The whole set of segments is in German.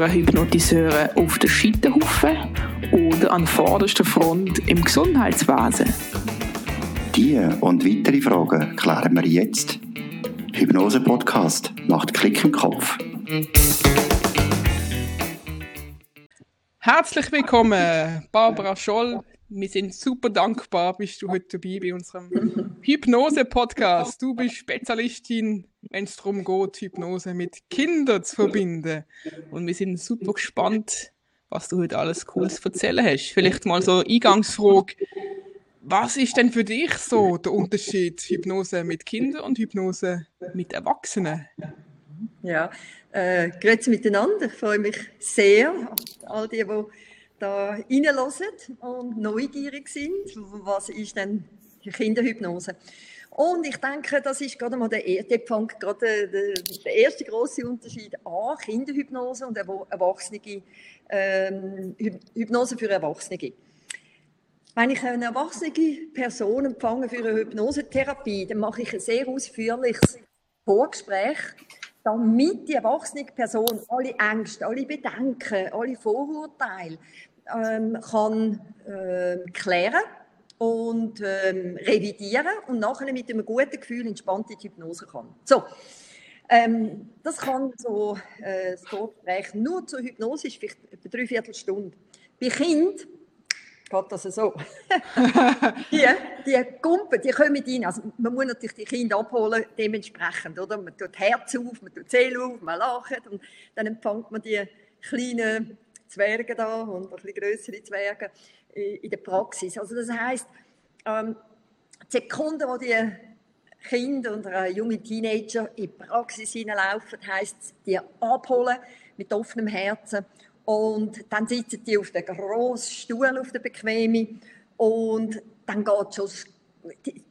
gehören Hypnotiseure auf den Scheiterhaufen oder an vorderster Front im Gesundheitswesen? Diese und weitere Fragen klären wir jetzt. Hypnose Podcast macht Klick im Kopf. Herzlich willkommen, Barbara Scholl. Wir sind super dankbar, bist du heute dabei bei unserem Hypnose-Podcast. Du bist Spezialistin, wenn es darum geht, Hypnose mit Kindern zu verbinden. Und wir sind super gespannt, was du heute alles Cooles zu erzählen hast. Vielleicht mal so Eingangsfrage. Was ist denn für dich so der Unterschied Hypnose mit Kindern und Hypnose mit Erwachsenen? Ja, äh, grüezi miteinander. Ich freue mich sehr, all die, die da reinhören und neugierig sind. Was ist denn Kinderhypnose? Und ich denke, das ist gerade mal der, der gerade der, der erste große Unterschied an, Kinderhypnose und Erwachsene, ähm, Hypnose für Erwachsene. Wenn ich eine erwachsene Person empfange für eine Hypnosetherapie, dann mache ich ein sehr ausführliches Vorgespräch, damit die erwachsene Person alle Ängste, alle Bedenken, alle Vorurteile ähm, kann äh, klären und ähm, revidieren und nachher mit einem guten Gefühl entspannt in die Hypnose kann. So, ähm, das kann so äh, das Gespräch nur zur Hypnose ist vielleicht etwa drei Viertelstunde. Bei Kind geht das so. die, die Kumpen, die kommen rein. Also man muss natürlich die Kinder abholen, dementsprechend. Oder? Man tut Herz auf, man tut Seele auf, man lacht und dann empfängt man die kleinen Zwerge da und ein bisschen größere Zwerge in der Praxis. Also das heißt, ähm, die Sekunde, wo die Kinder und junge Teenager in die Praxis hineinlaufen, heisst die abholen mit offenem Herzen und dann sitzen die auf dem grossen Stuhl, auf der bequemen und dann geht schon,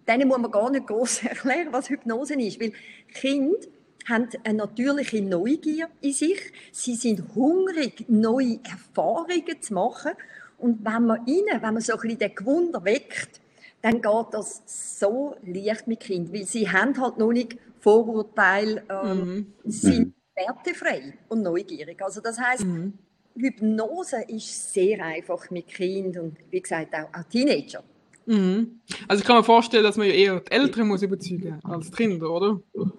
denen muss man gar nicht groß erklären, was Hypnose ist, weil Kinder haben eine natürliche Neugier in sich. Sie sind hungrig, neue Erfahrungen zu machen. Und wenn man ihnen, wenn man so ein bisschen den Gewunder weckt, dann geht das so leicht mit Kind, weil sie haben halt noch nicht Vorurteile, ähm, mhm. sind mhm. wertefrei und neugierig. Also das heißt, mhm. Hypnose ist sehr einfach mit Kind und wie gesagt auch, auch Teenager. Mhm. Also ich kann mir vorstellen, dass man ja eher die Eltern muss überzeugen als die Kinder, oder?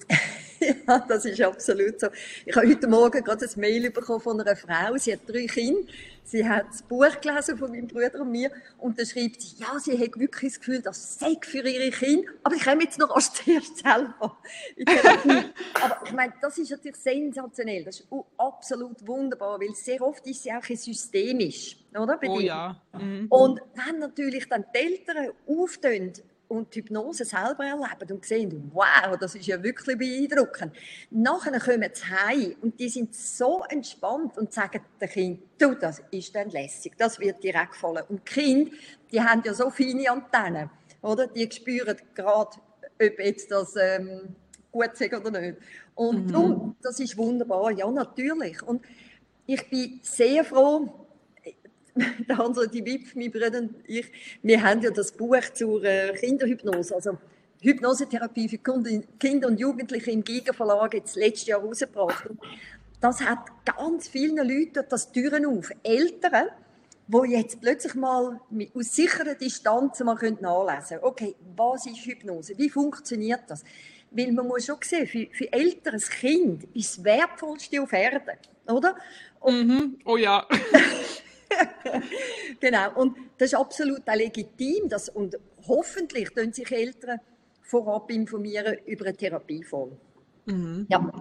ja, das ist absolut so. Ich habe heute Morgen gerade ein Mail bekommen von einer Frau, sie hat drei Kinder, sie hat das Buch gelesen von meinem Bruder und mir und da schreibt sie, ja, sie hat wirklich das Gefühl, das sei für ihre Kinder, aber ich komme jetzt noch als zuerst selber Aber ich meine, das ist natürlich sensationell, das ist absolut wunderbar, weil sehr oft ist sie auch systemisch, oder? Bei oh ja. Mhm. Und wenn natürlich dann die Eltern auftun, und die Hypnose selber erleben und sehen, wow, das ist ja wirklich beeindruckend. Nachher kommen sie heim und die sind so entspannt und sagen dem Kind, du, das ist dann lässig, das wird direkt fallen. Und die Kinder, die haben ja so feine Antennen, oder? Die spüren gerade, ob jetzt das ähm, gut ist oder nicht. Und mhm. darum, das ist wunderbar, ja, natürlich. Und ich bin sehr froh, der Hans die Wipf, mein Bruder und ich, wir haben ja das Buch zur äh, Kinderhypnose, also Hypnosetherapie für Kinder und Jugendliche im Giga Verlag jetzt letztes Jahr rausgebracht. Das hat ganz vielen Leuten das Türen auf. Eltern, die jetzt plötzlich mal aus sicherer Distanz mal nachlesen können. Okay, was ist Hypnose? Wie funktioniert das? Weil man muss schon sehen, für, für Eltern, ein Kind ist das Wertvollste auf Erden, oder? Und, mhm. Oh ja. genau. Und das ist absolut auch legitim. Das, und hoffentlich können sich Eltern vorab informieren über eine Therapieform. Mhm. Ja.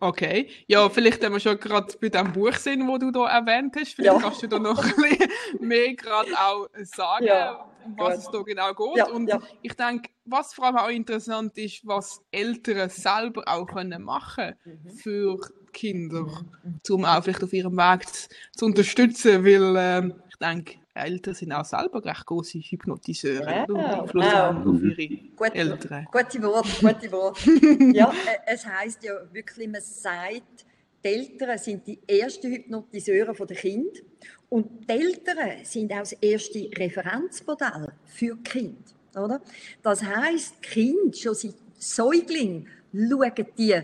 Okay. Ja, vielleicht, wenn wir schon gerade bei dem Buch sind, wo du da erwähnt hast, vielleicht ja. kannst du da noch ein bisschen mehr gerade auch sagen, ja, um was gut. es da genau geht. Ja, und ich denke, was vor allem auch interessant ist, was Eltern selber auch können machen mhm. für Kinder, mhm. um auch vielleicht auf ihrem Weg zu, zu unterstützen, weil äh, ich denke, Eltern sind auch selber recht große Hypnotiseure ja, und Einfluss wow. auf ihre Gut, Eltern. Gute Worte, gute Worte. ja, äh, es heisst ja wirklich, man sagt, die Eltern sind die ersten Hypnotiseure der Kinder und die Eltern sind auch das erste Referenzmodell für die Kinder. Oder? Das heisst, die Kinder schon seit Säugling schauen die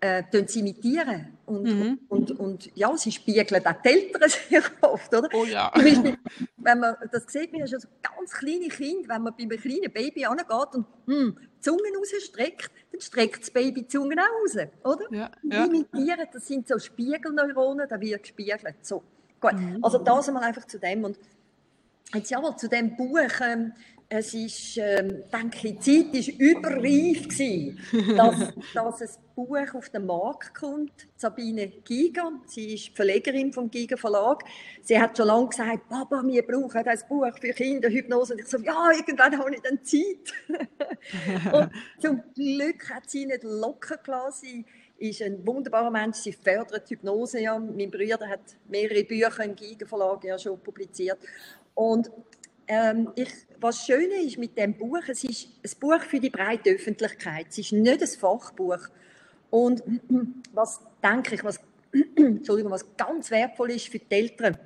äh, sie imitieren. Und, mhm. und, und, und, ja, sie spiegeln auch die Eltern sehr oft, oder? Oh ja. wenn man, das sieht man ja schon so ganz kleine Kind, wenn man bei einem kleinen Baby angeht und hm, die Zunge rausstreckt, dann streckt das Baby die Zunge auch raus, oder? Ja, ja. Imitieren, das sind so Spiegelneuronen, da wird gespiegelt. So, gut. Mhm. Also das einmal einfach zu dem. Und jetzt ja, zu dem Buch, ähm, es ist, ähm, denke ich, die Zeit war überreif, gewesen, dass, dass ein Buch auf den Markt kommt. Sabine Giger, sie ist Verlegerin vom Giger Verlag. Sie hat schon lange gesagt, Papa, wir brauchen ein Buch für Kinderhypnose. Und ich so, ja, irgendwann habe ich dann Zeit. und zum Glück hat sie nicht locker gelassen. Sie ist ein wunderbarer Mensch. Sie fördert Hypnose. Ja. Mein Bruder hat mehrere Bücher im Giger Verlag ja schon publiziert. Und ähm, ich, was Schöne ist mit dem Buch, es ist ein Buch für die breite Öffentlichkeit. Es ist nicht ein Fachbuch. Und was denke ich, was, Entschuldigung, was ganz wertvoll ist für die Eltern,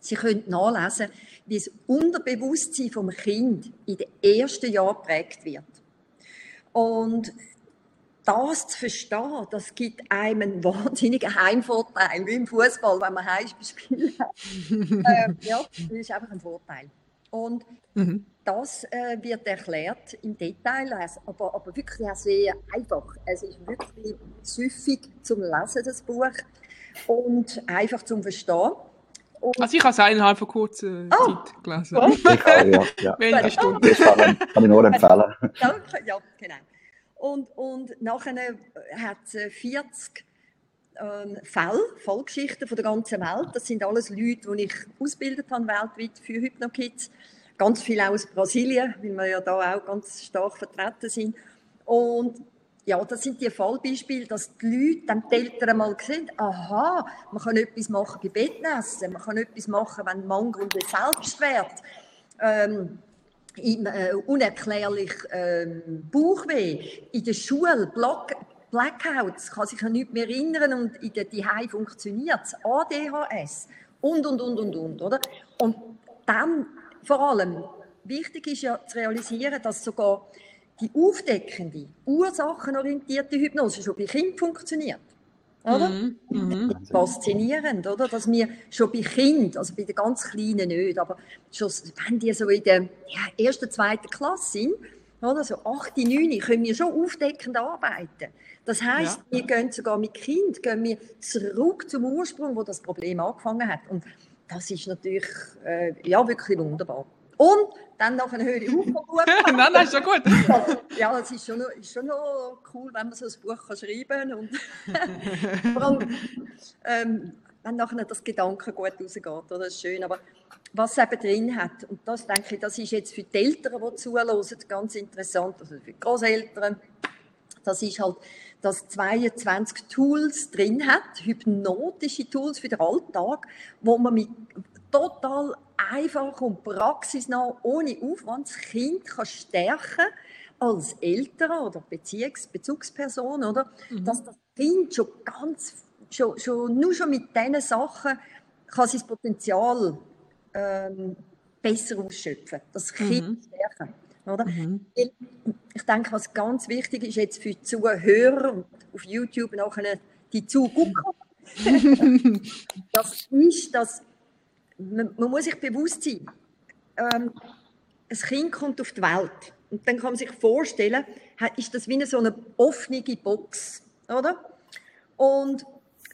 sie können nachlesen, wie das Unterbewusstsein vom Kind in den ersten Jahren geprägt wird. Und das zu verstehen, das gibt einem einen wahnsinnigen Heimvorteil, wie im Fußball, wenn man Heimspiel hat. äh, ja, das ist einfach ein Vorteil. Und mhm. das äh, wird erklärt im Detail, also, aber, aber wirklich sehr einfach. Es ist wirklich süffig zum Lesen, das Buch, und einfach zum Verstehen. Und also ich habe es innerhalb von kurzer oh, Zeit gelesen. Oh. Ich auch, ja. ja. Wenige Stunden. Das kann, kann ich nur empfehlen. Danke, ja, genau. Und, und nachher hat es 40 ähm, Fälle, Fallgeschichten von der ganzen Welt. Das sind alles Leute, die ich ausgebildet habe weltweit für Hypnokids. Ganz viele aus Brasilien, weil wir ja da auch ganz stark vertreten sind. Und ja, das sind die Fallbeispiele, dass die Leute, dann die Eltern mal sehen, aha, man kann etwas machen bei Bettnässen, man kann etwas machen, wenn Mangel und Selbstwert, ähm, im, äh, unerklärlich ähm, Bauchweh, in der Schule, Block, Blackouts, kann sich an nichts mehr erinnern und in der Dihei funktioniert es, ADHS und, und, und, und, und, oder? Und dann vor allem, wichtig ist ja zu realisieren, dass sogar die aufdeckende, ursachenorientierte Hypnose schon bei Kindern funktioniert. Oder? Mm -hmm. Faszinierend, oder? Dass wir schon bei Kindern, also bei den ganz Kleinen nicht, aber schon, wenn die so in der ja, ersten, zweiten Klasse sind, oder? So 8, 9, können wir schon aufdeckend arbeiten. Das heißt, ja. wir gehen sogar mit Kind gehen wir zurück zum Ursprung, wo das Problem angefangen hat. Und das ist natürlich äh, ja, wirklich wunderbar. Und dann noch eine höhere Aufgabe. Nein, das ist schon gut. ja, es ist schon, noch, ist schon noch cool, wenn man so ein Buch kann schreiben kann. Und vor allem, ähm, wenn nachher das Gedanken gut rausgeht, oder? das ist schön. Aber was eben drin hat, und das denke ich, das ist jetzt für die Eltern, die zuhören, ganz interessant, also für die Großeltern, das ist halt, dass 22 Tools drin hat, hypnotische Tools für den Alltag, wo man mit total einfach und praxisnah, ohne Aufwand das Kind kann stärken als Eltern oder Beziehungs Bezugsperson, oder? Mhm. Dass das Kind schon ganz, schon, schon, nur schon mit diesen Sachen kann sein Potenzial ähm, besser ausschöpfen, das Kind mhm. stärken. Oder? Mhm. Ich denke, was ganz wichtig ist jetzt für die Zuhörer und auf YouTube nachher die Zugucker, das ist, dass man, man, muss sich bewusst sein, ähm, ein Kind kommt auf die Welt und dann kann man sich vorstellen, ist das wie so eine offene Box, oder? Und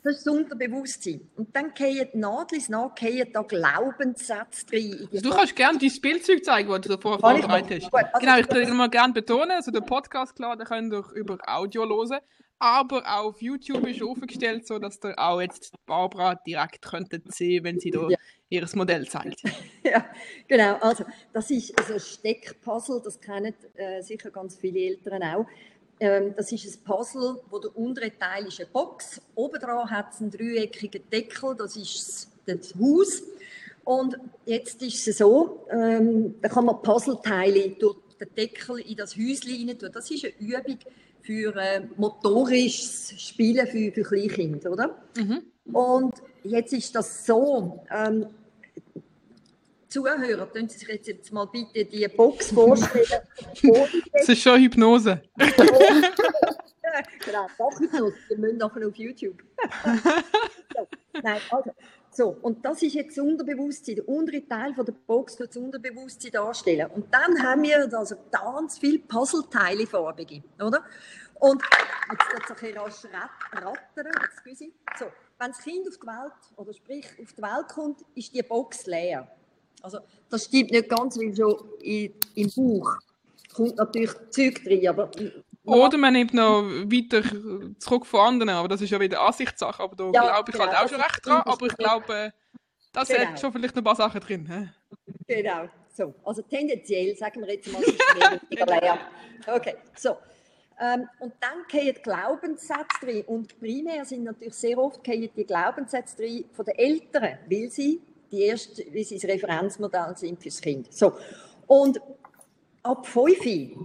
das ist das Unterbewusstsein. Und dann gehen Nadlis nach, gehen da Glaubenssätze drin. Du kannst gerne dein Spielzeug zeigen, das du davor vorbereitet hast. Also genau, ich würde mal gerne betonen, also der Podcast, klar, den könnt ihr über Audio hören, aber auf YouTube ist aufgestellt, so dass ihr auch jetzt Barbara direkt könntet sehen, wenn sie da ja. ihr Modell zeigt. ja, genau. Also das ist so ein Steckpuzzle, das kennen äh, sicher ganz viele Eltern auch. Ähm, das ist ein Puzzle, wo der untere Teil ist eine Box. Oben dran hat es einen dreieckigen Deckel, das ist das Haus. Und jetzt ist es so, ähm, da kann man Puzzleteile durch den Deckel in das Häuschen rein tun. Das ist eine Übung für äh, motorisches Spielen für, für Kleinkinder, oder? Mhm. Und jetzt ist das so, ähm, Zuhörer, können Sie sich jetzt, jetzt mal bitte die Box vorstellen. das ist schon Hypnose. genau, Wachhypnose, wir müssen nachher auf YouTube. so, nein, also, so, und das ist jetzt das Unterbewusstsein. Der untere Teil von der Box tut das Unterbewusstsein darstellen. Und dann haben wir also ganz viele Puzzleteile farbige, oder? Und jetzt wird es ein bisschen rasch rattern, excuse. So, wenn das Kind auf die Welt, oder sprich auf die Welt kommt, ist die Box leer. Also, das stimmt nicht ganz, wie schon in, im Buch kommt natürlich Zeug drin, aber... Oder man nimmt noch weiter zurück von anderen, aber das ist ja wieder Ansichtssache, aber da ja, glaube ich genau, halt auch schon recht dran, aber ich glaube, das genau. hat schon vielleicht noch ein paar Sachen drin. He? Genau, so. Also tendenziell, sagen wir jetzt mal, ist es weniger leer. Okay, so. Ähm, und dann gehen Glaubenssätze drin. Und primär sind natürlich sehr oft die Glaubenssätze drin von den Eltern, weil sie die erste, wie sie das Referenzmodell sind fürs Kind. So. Und ab 5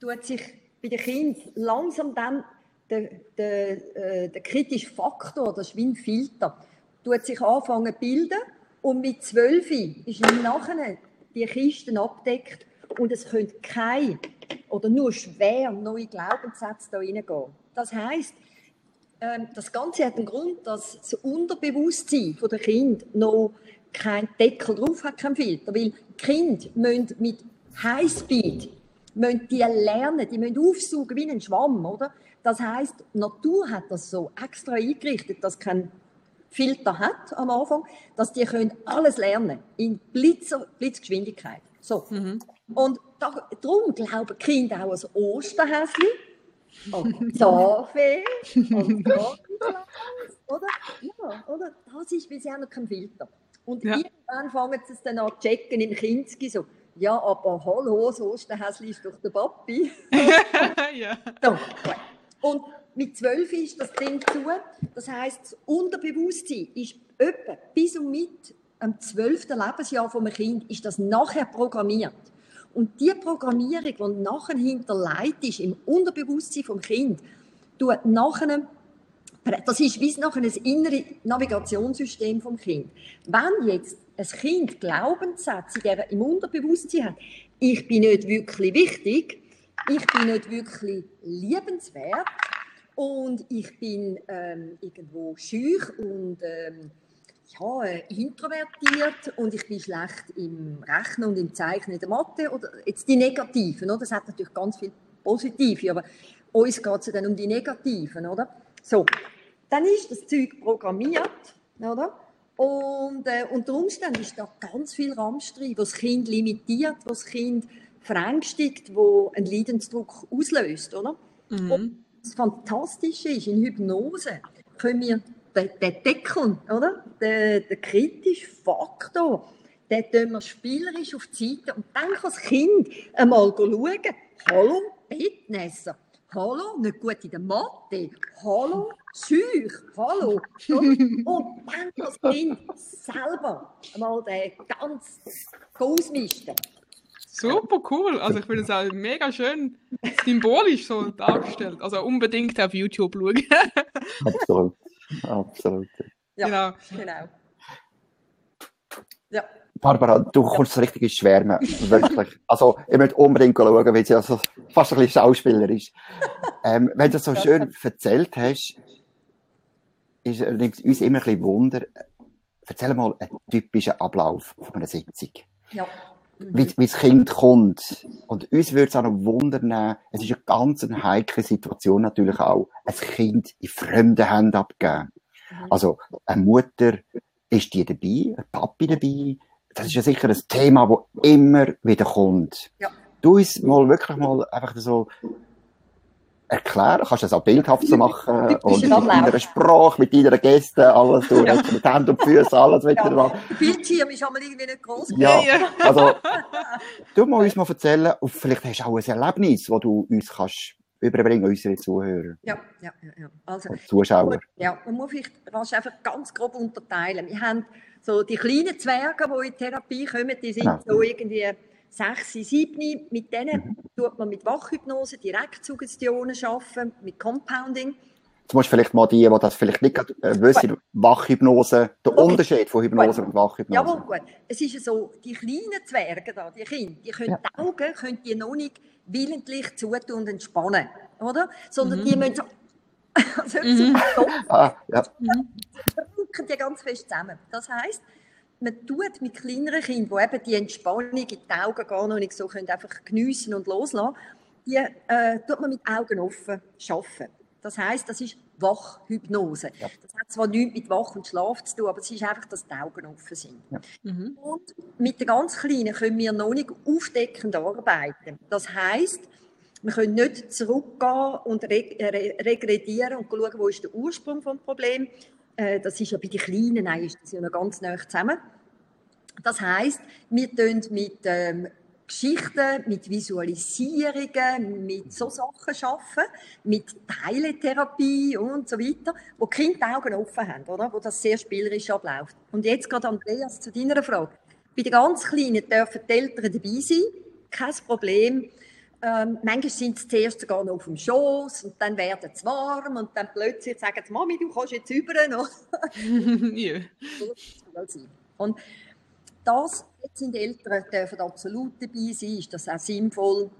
tut sich bei den Kindern langsam dann der, der, äh, der kritische Faktor, der Schwindfilter, tut sich anfangen zu bilden und mit 12 ist nachher die Kisten abdeckt und es können keine oder nur schwer neue Glaubenssätze da reingehen. Das heißt, ähm, das Ganze hat einen Grund, dass das Unterbewusstsein der Kind noch keinen Deckel drauf hat, kein Filter, weil Kind müssen mit Highspeed müssen die lernen, die müssen aufsaugen wie ein Schwamm, oder? Das heißt, die Natur hat das so extra eingerichtet, dass kein Filter hat am Anfang, dass die können alles lernen in Blitzer, Blitzgeschwindigkeit. So. Mhm. Und da, darum glauben Kinder auch an Osterhäschen und Zahnfee und oder? Ja, oder? Das ist, weil sie haben noch keinen Filter. Und ja. irgendwann fangen sie es dann an zu checken im Kinski so, ja, aber hallo, das Osterhäschen ist doch der Papi. ja. So, und mit zwölf ist das Ding zu. Das heisst, das Unterbewusstsein ist etwa bis und mit am zwölften Lebensjahr vom Kind ist das nachher programmiert. Und die Programmierung, die nachher hinterlegt ist im Unterbewusstsein vom Kind, tut nachher das ist wie nachher ein inneres Navigationssystem vom Kind. Wenn jetzt ein Kind Glaubenssätze im Unterbewusstsein hat, ich bin nicht wirklich wichtig, ich bin nicht wirklich liebenswert und ich bin ähm, irgendwo schüch und ähm, ja, äh, introvertiert und ich bin schlecht im Rechnen und im Zeichnen der Mathe oder jetzt die Negativen, oder? Das hat natürlich ganz viel Positive, aber uns geht es dann um die Negativen, oder? So, dann ist das Zeug programmiert, oder? Und äh, unter Umständen ist da ganz viel drin, was das Kind limitiert, was das Kind verängstigt, wo einen Leidensdruck auslöst, oder? Mhm. Und das Fantastische ist, in Hypnose können wir den, den Deckel, oder? Den, den kritischen Faktor, den tun wir spielerisch auf die Seite und dann kann das Kind einmal schauen, hallo, Bettnässer, hallo, nicht gut in der Mathe, hallo, schüch, hallo. Und dann kann das Kind selber einmal den ganz ausmisten. Super cool. Also ich finde es auch mega schön symbolisch so dargestellt. Also unbedingt auf YouTube schauen. Absolut. Absolut. Ja, genau. genau. Ja. Barbara, du kommst richtig ins Schwärmen. Wirklich. Also, ich möchte unbedingt schauen, weil sie also fast ein bisschen Schauspieler ist. Ähm, wenn du das so schön erzählt hast, ist uns immer ein bisschen Wunder. Erzähl mal einen typischen Ablauf von einer Sitzung. Ja. Mhm. Wie, wie das Kind kommt. Und uns würde es auch noch wundern, es ist eine ganz heikle Situation natürlich auch, ein Kind in fremden Händen abgeben. Mhm. Also, eine Mutter, ist die dabei, ein Papi dabei? Das ist ja sicher ein Thema, das immer wieder kommt. Ja. Du uns mal wirklich mal einfach so erklären, kannst du das auch bildhaft so machen und mit deiner Sprache, mit deiner Gäste, alles, du ja. mit Händen und Füßen, alles wieder ja. machen. Der Bildschirm ist einmal irgendwie nicht groß Ja, also, du musst uns mal erzählen, und vielleicht hast du auch ein Erlebnis, das du uns kannst überbringen, unsere Zuhörer. Ja, ja, ja. Also, und Zuschauer. Ja, man muss vielleicht einfach ganz grob unterteilen. Wir haben so die kleinen Zwerge, die in Therapie kommen, die sind genau. so irgendwie sechs, sieben, mit denen tut man mit Wachhypnose, Direktsuggestionen arbeiten, mit Compounding. Jetzt musst du vielleicht mal die, die das vielleicht nicht äh, wissen, Wachhypnose, der okay. Unterschied von Hypnose gut. und Wachhypnose. Jawohl, gut. Es ist so, die kleinen Zwerge da, die Kinder, die können ja. die Augen können die noch nicht willentlich zutun und entspannen. oder? Sondern mhm. die müssen so, also mhm. so ah, ja. Drücken die ganz fest zusammen. Das heisst, man tut mit kleineren Kindern, die eben die Entspannung in die Augen gar noch nicht so können, einfach geniessen und loslassen, die äh, tut man mit Augen offen arbeiten. Das heisst, das ist Wachhypnose. Ja. Das hat zwar nichts mit Wach und Schlaf zu tun, aber es ist einfach, dass die Augen offen sind. Ja. Mhm. Und mit den ganz Kleinen können wir noch nicht aufdeckend arbeiten. Das heisst, wir können nicht zurückgehen und regredieren und schauen, wo ist der Ursprung des Problems. Äh, das ist ja bei den Kleinen eigentlich ja noch ganz nah zusammen. Das heisst, wir tun mit ähm, Geschichten, mit Visualisierungen, mit so Sachen arbeiten, mit Teiletherapie und so weiter, wo die Kinder die Augen offen haben, oder? wo das sehr spielerisch abläuft. Und jetzt gerade, Andreas, zu deiner Frage. Bei den ganz Kleinen dürfen die Eltern dabei sein, kein Problem. Ähm, manchmal sind sie zuerst sogar noch auf dem Schoß und dann werden sie warm und dann plötzlich sagen sie, Mami, du kannst jetzt über noch. ja. Und das sind Eltern dürfen absolut dabei sein, ist das auch sinnvoll.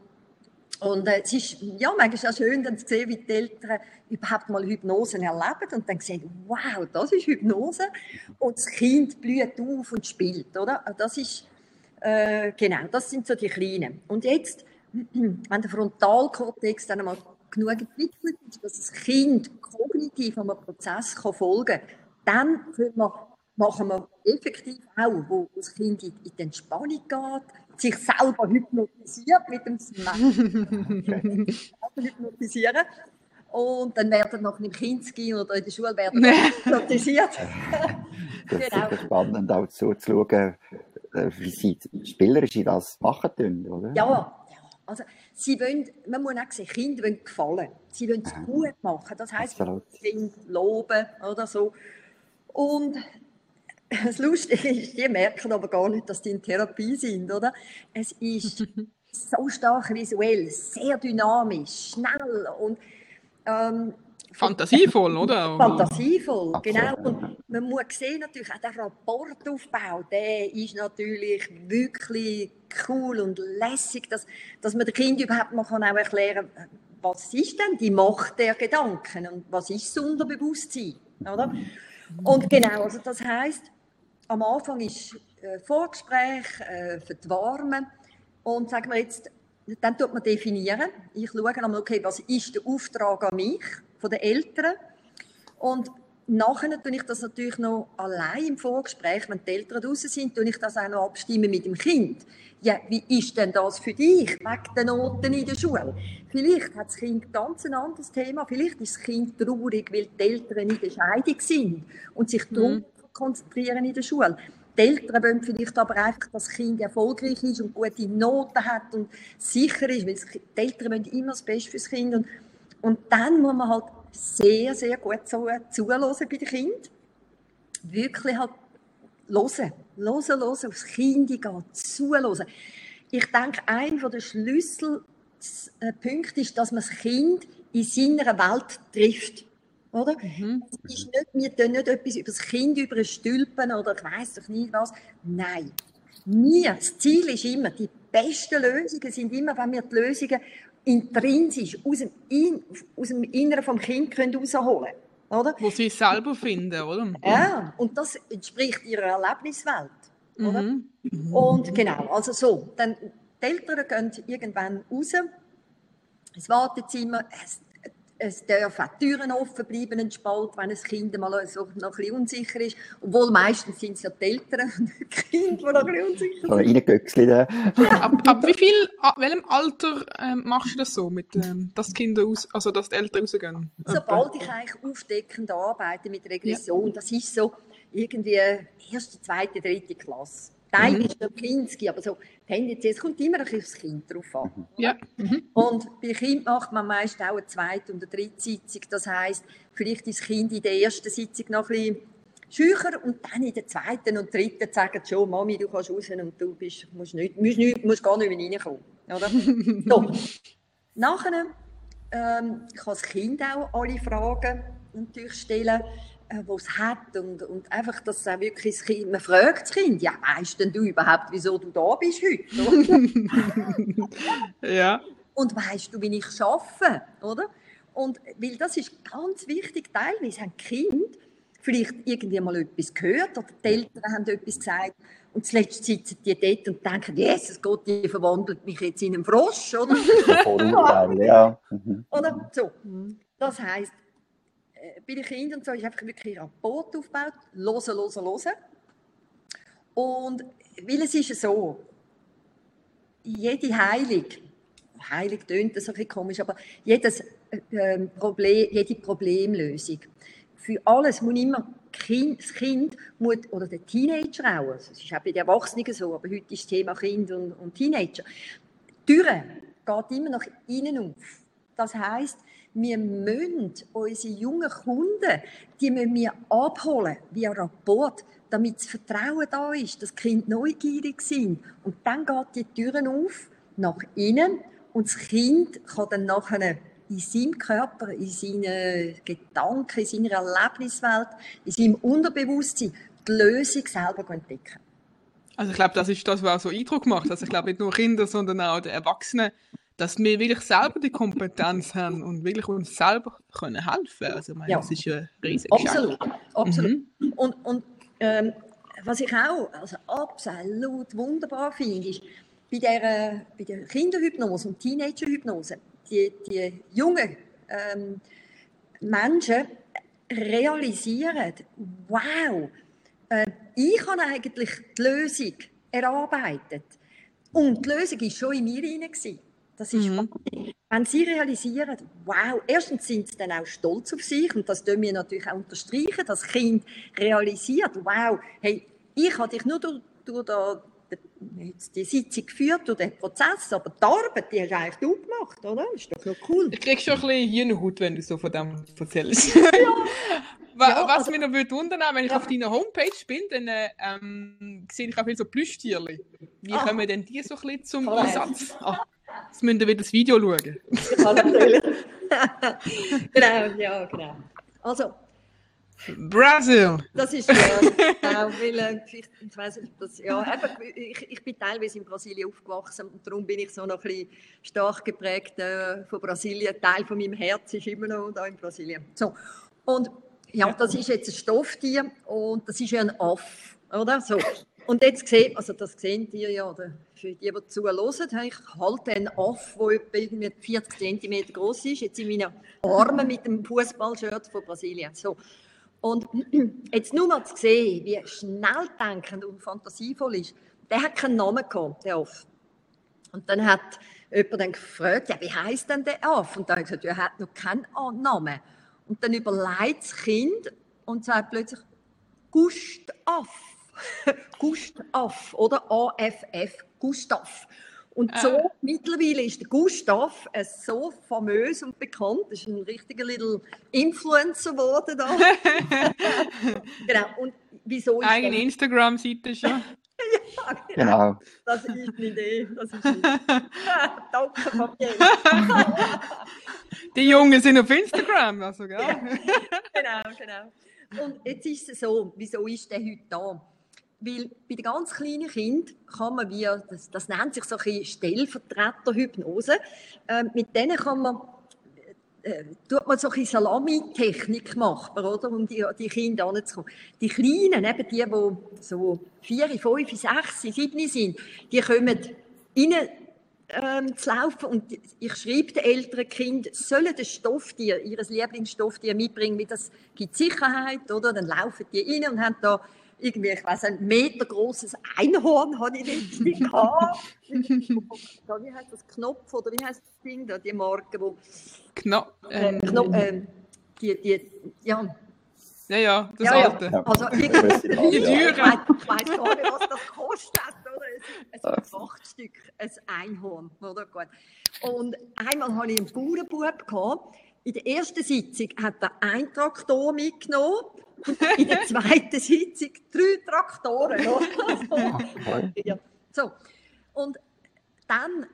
Und äh, es ist ja, manchmal auch schön, dann zu sehen, wie die Eltern überhaupt mal Hypnosen erleben und dann sehen, wow, das ist Hypnose. Und das Kind blüht auf und spielt, oder? Das ist, äh, genau, das sind so die Kleinen. Und jetzt, wenn der Frontalkortex dann einmal genug entwickelt ist, dass das Kind kognitiv einem Prozess kann folgen kann, dann können wir machen wir effektiv auch, wo das Kind in die Entspannung geht, sich selber hypnotisiert mit dem Smack. hypnotisieren. Und dann werden noch im Kinski oder in der Schule werden hypnotisiert. das ist genau. spannend auch so zu schauen, äh, wie sie spielerisch das machen können, oder? Ja. Also, sie wollen, man muss auch sehen, Kinder wollen gefallen. Sie wollen es gut machen. Das heisst, sie wollen loben oder so. Und das Lustige ist, die merken aber gar nicht, dass die in Therapie sind, oder? Es ist so stark visuell, sehr dynamisch, schnell und ähm, Fantasievoll, oder? Fantasievoll, genau. Und man muss sehen, natürlich auch der Rapportaufbau, der ist natürlich wirklich cool und lässig, dass, dass man den Kind überhaupt mal auch erklären kann, was ist denn die Macht der Gedanken und was ist das Unterbewusstsein, oder? Und genau, also das heißt, am Anfang ist äh, Vorgespräch äh, für die Warme und sagen wir jetzt, dann tut man definieren. Ich schaue einmal, okay, was ist der Auftrag an mich von den Eltern und Nachher tue ich das natürlich noch allein im Vorgespräch, wenn die Eltern draußen sind, tue ich das auch noch abstimmen mit dem Kind. Ja, wie ist denn das für dich, wegen den Noten in der Schule? Vielleicht hat das Kind ganz ein anderes Thema, vielleicht ist das Kind traurig, weil die Eltern in der Scheidung sind und sich darum mhm konzentrieren in der Schule. Die Eltern wollen vielleicht aber einfach, dass das Kind erfolgreich ist und gute Noten hat und sicher ist, weil die Eltern wollen immer das Beste fürs Kind. Und, und dann muss man halt sehr, sehr gut so zuhören bei den Kindern. Wirklich halt hören, hören, hören, aufs Kind gehen, zuhören. Ich denke, einer der Schlüsselpunkte ist, dass man das Kind in seiner Welt trifft. Oder? Mhm. Es ist nicht, wir tun nicht etwas über das Kind überstülpen oder ich weiß doch nicht was. Nein. Wir, das Ziel ist immer, die besten Lösungen sind immer, wenn wir die Lösungen intrinsisch aus dem, In, aus dem Inneren vom Kind können rausholen können. Oder? Wo sie es selber finden, oder? Ja, und das entspricht ihrer Erlebniswelt. Oder? Mhm. Und genau, also so. Dann, die Eltern gehen irgendwann raus ins Wartezimmer, es dürfen auch Türen offen bleiben, ein Spalt, wenn ein Kind mal so noch ein bisschen unsicher ist. Obwohl meistens sind es ja die Eltern und die Kinder, die noch ein bisschen unsicher sind. Reingöchsli da. ab, ab wie viel, ab welchem Alter ähm, machst du das so, mit, ähm, dass die Kinder aus, also dass die Eltern rausgehen? Sobald ich eigentlich aufdeckend arbeite mit Regression, ja. das ist so irgendwie erste, zweite, dritte Klasse. Teil mhm. ist der Kinski, aber so tendenziell, es kommt immer ein bisschen aufs Kind drauf an. Mhm. Ja. Mhm. Und bei Kind macht man meist auch eine zweite und eine dritte Sitzung. Das heisst, vielleicht ist das Kind in der ersten Sitzung noch ein bisschen schücher und dann in der zweiten und dritten sagen schon, Mami, du kannst raus und du bist, musst, nicht, musst, nicht, musst gar nicht mehr reinkommen. Oder? so. Nachher ähm, kann das Kind auch alle Fragen natürlich stellen äh, wo es hat und, und einfach, dass auch wirklich das Kind, man fragt das Kind, ja, weißt denn du überhaupt, wieso du da bist heute? ja. Und weißt du, wie ich schaffe, oder? Und weil das ist ganz wichtig, teilweise haben Kinder vielleicht irgendwie mal etwas gehört oder die Eltern haben etwas gesagt und zuletzt sitzen die dort und denken, Jesus Gott, die verwandelt mich jetzt in einen Frosch, oder? Vorurteile, ja. Mhm. Oder so. Das heisst, äh, bei den Kindern und so ist einfach wirklich ein Rapport aufgebaut, hören, hören, hören. Und weil es ist so, jede Heilung, heilig tönt das ein bisschen komisch, aber jedes äh, Problem, jede Problemlösung, für alles muss immer kind, das Kind muss, oder der Teenager auch, also ist auch bei den Erwachsenen so, aber heute ist das Thema Kind und, und Teenager, die Türe geht immer nach innen auf. Das heißt, wir müssen unsere jungen Kunden, die müssen wir abholen via Rapport, damit das Vertrauen da ist, dass die Kinder neugierig sind. Und dann geht die Türen auf nach innen und das Kind kann dann nachher in seinem Körper, in seinen Gedanken, in seiner Erlebniswelt, in seinem Unterbewusstsein die Lösung selber entdecken. Also ich glaube, das ist das, was auch so Eindruck macht. Also ich glaube nicht nur Kinder, sondern auch die Erwachsenen, dass wir wirklich selber die Kompetenz haben und wirklich uns selber können helfen. Also ich meine, Ja. das ist ja riesig. Absolut, absolut. Mhm. Und, und ähm, was ich auch also absolut wunderbar finde, ist, bei der, bei der Kinderhypnose und Teenagerhypnose, die, die jungen ähm, Menschen realisieren, wow, äh, ich habe eigentlich die Lösung erarbeitet. Und die Lösung war schon in mir hinein. Das ist Mhm. Wenn sie realisieren, wow, erstens sind sie dann auch stolz auf sich und das tun wir natürlich auch unterstreichen, das Kind realisiert, wow, hey, ich habe dich nur durch, durch die Sitzung geführt, durch den Prozess, aber die Arbeit, die hast eigentlich du gemacht, oder? Ist doch noch cool. Ich krieg schon ein bisschen Hirnhaut, wenn du so von dem erzählst. Wa- Ja, Was also- mich noch würde wundern, wenn ich Ja. auf deiner Homepage bin, dann äh, ähm, sehe ich auch viel so Plüschtierchen. Wie Ah. kommen denn die so ein bisschen zum. Einsatz? Ah, jetzt müsst ihr wieder das Video schauen. Ja, natürlich. genau, ja, genau. Also, Brasil! Das ist ja, genau, weil, vielleicht, ich weiss nicht, das, ja, eben, ich, ich bin teilweise in Brasilien aufgewachsen und darum bin ich so noch ein bisschen stark geprägt äh, von Brasilien. Teil von meinem Herz ist immer noch da in Brasilien. So, und ja, das ist jetzt ein Stofftier und das ist ja ein Aff, oder? So. Und jetzt seht, also das sehen ihr ja, oder für die, die zuhören, ich halte einen Aff, der irgendwie 40 cm groß ist, jetzt in meinen Armen mit dem Fußballshirt von Brasilien. So. Und jetzt nur mal zu sehen, wie schnell denkend und fantasievoll ist, der hat keinen Namen gehabt, der Aff. Und dann hat jemand dann gefragt, ja, wie heißt denn der Aff? Und dann habe ich gesagt, er hat noch keinen Namen. Und dann überlegt das Kind und sagt plötzlich, Gustav. Gustav, oder? AFF, Gustav. Und so mittlerweile ist der Gustav äh, so famös und bekannt, ist ein richtiger little Influencer geworden da. genau. Und wieso ist Eigene Instagram-Seite schon. Ja, genau. Genau. Das ist eine Idee. Das ist eine Idee. Danke, Fabienne. Die Jungen sind auf Instagram, also, gell? genau, genau. Und jetzt ist es so, wieso ist der heute da? Weil bei den ganz kleinen Kindern kann man wie, das, das nennt sich so ein Stellvertreterhypnose, ähm, mit denen kann man, äh, tut man so ein Salami-Technik machen, oder? Um die, die Kinder anzukommen. Die Kleinen, eben die, die so vier, fünf, sechs, sieben sind, die kommen rein ähm, zu laufen und ich schreibe den älteren Kind, sollen das Stofftier, ihr Lieblingsstofftier mitbringen, weil das gibt Sicherheit, oder? Dann laufen die rein und haben da irgendwie, ich weiß ein Meter großes Einhorn habe ich letztens gehabt. Wie heißt das Knopf oder wie heißt das Ding da, die Marke, wo Knapp. äh, Ähm, Knopf, äh, die, die, ja, ja, ja, das ja, ja. alte. Ja. Also Die irgendwie, ich Türe. weiß ich weiss gar nicht, was das kostet, oder? Es ist ein Prachtstück, ein Einhorn, oder? Gut. Und einmal hatte ich einen Bauernbub. gehabt. In der ersten Sitzung hat er einen Traktor mitgenommen. In der zweiten Sitzung drei Traktoren. oder? So. Und dann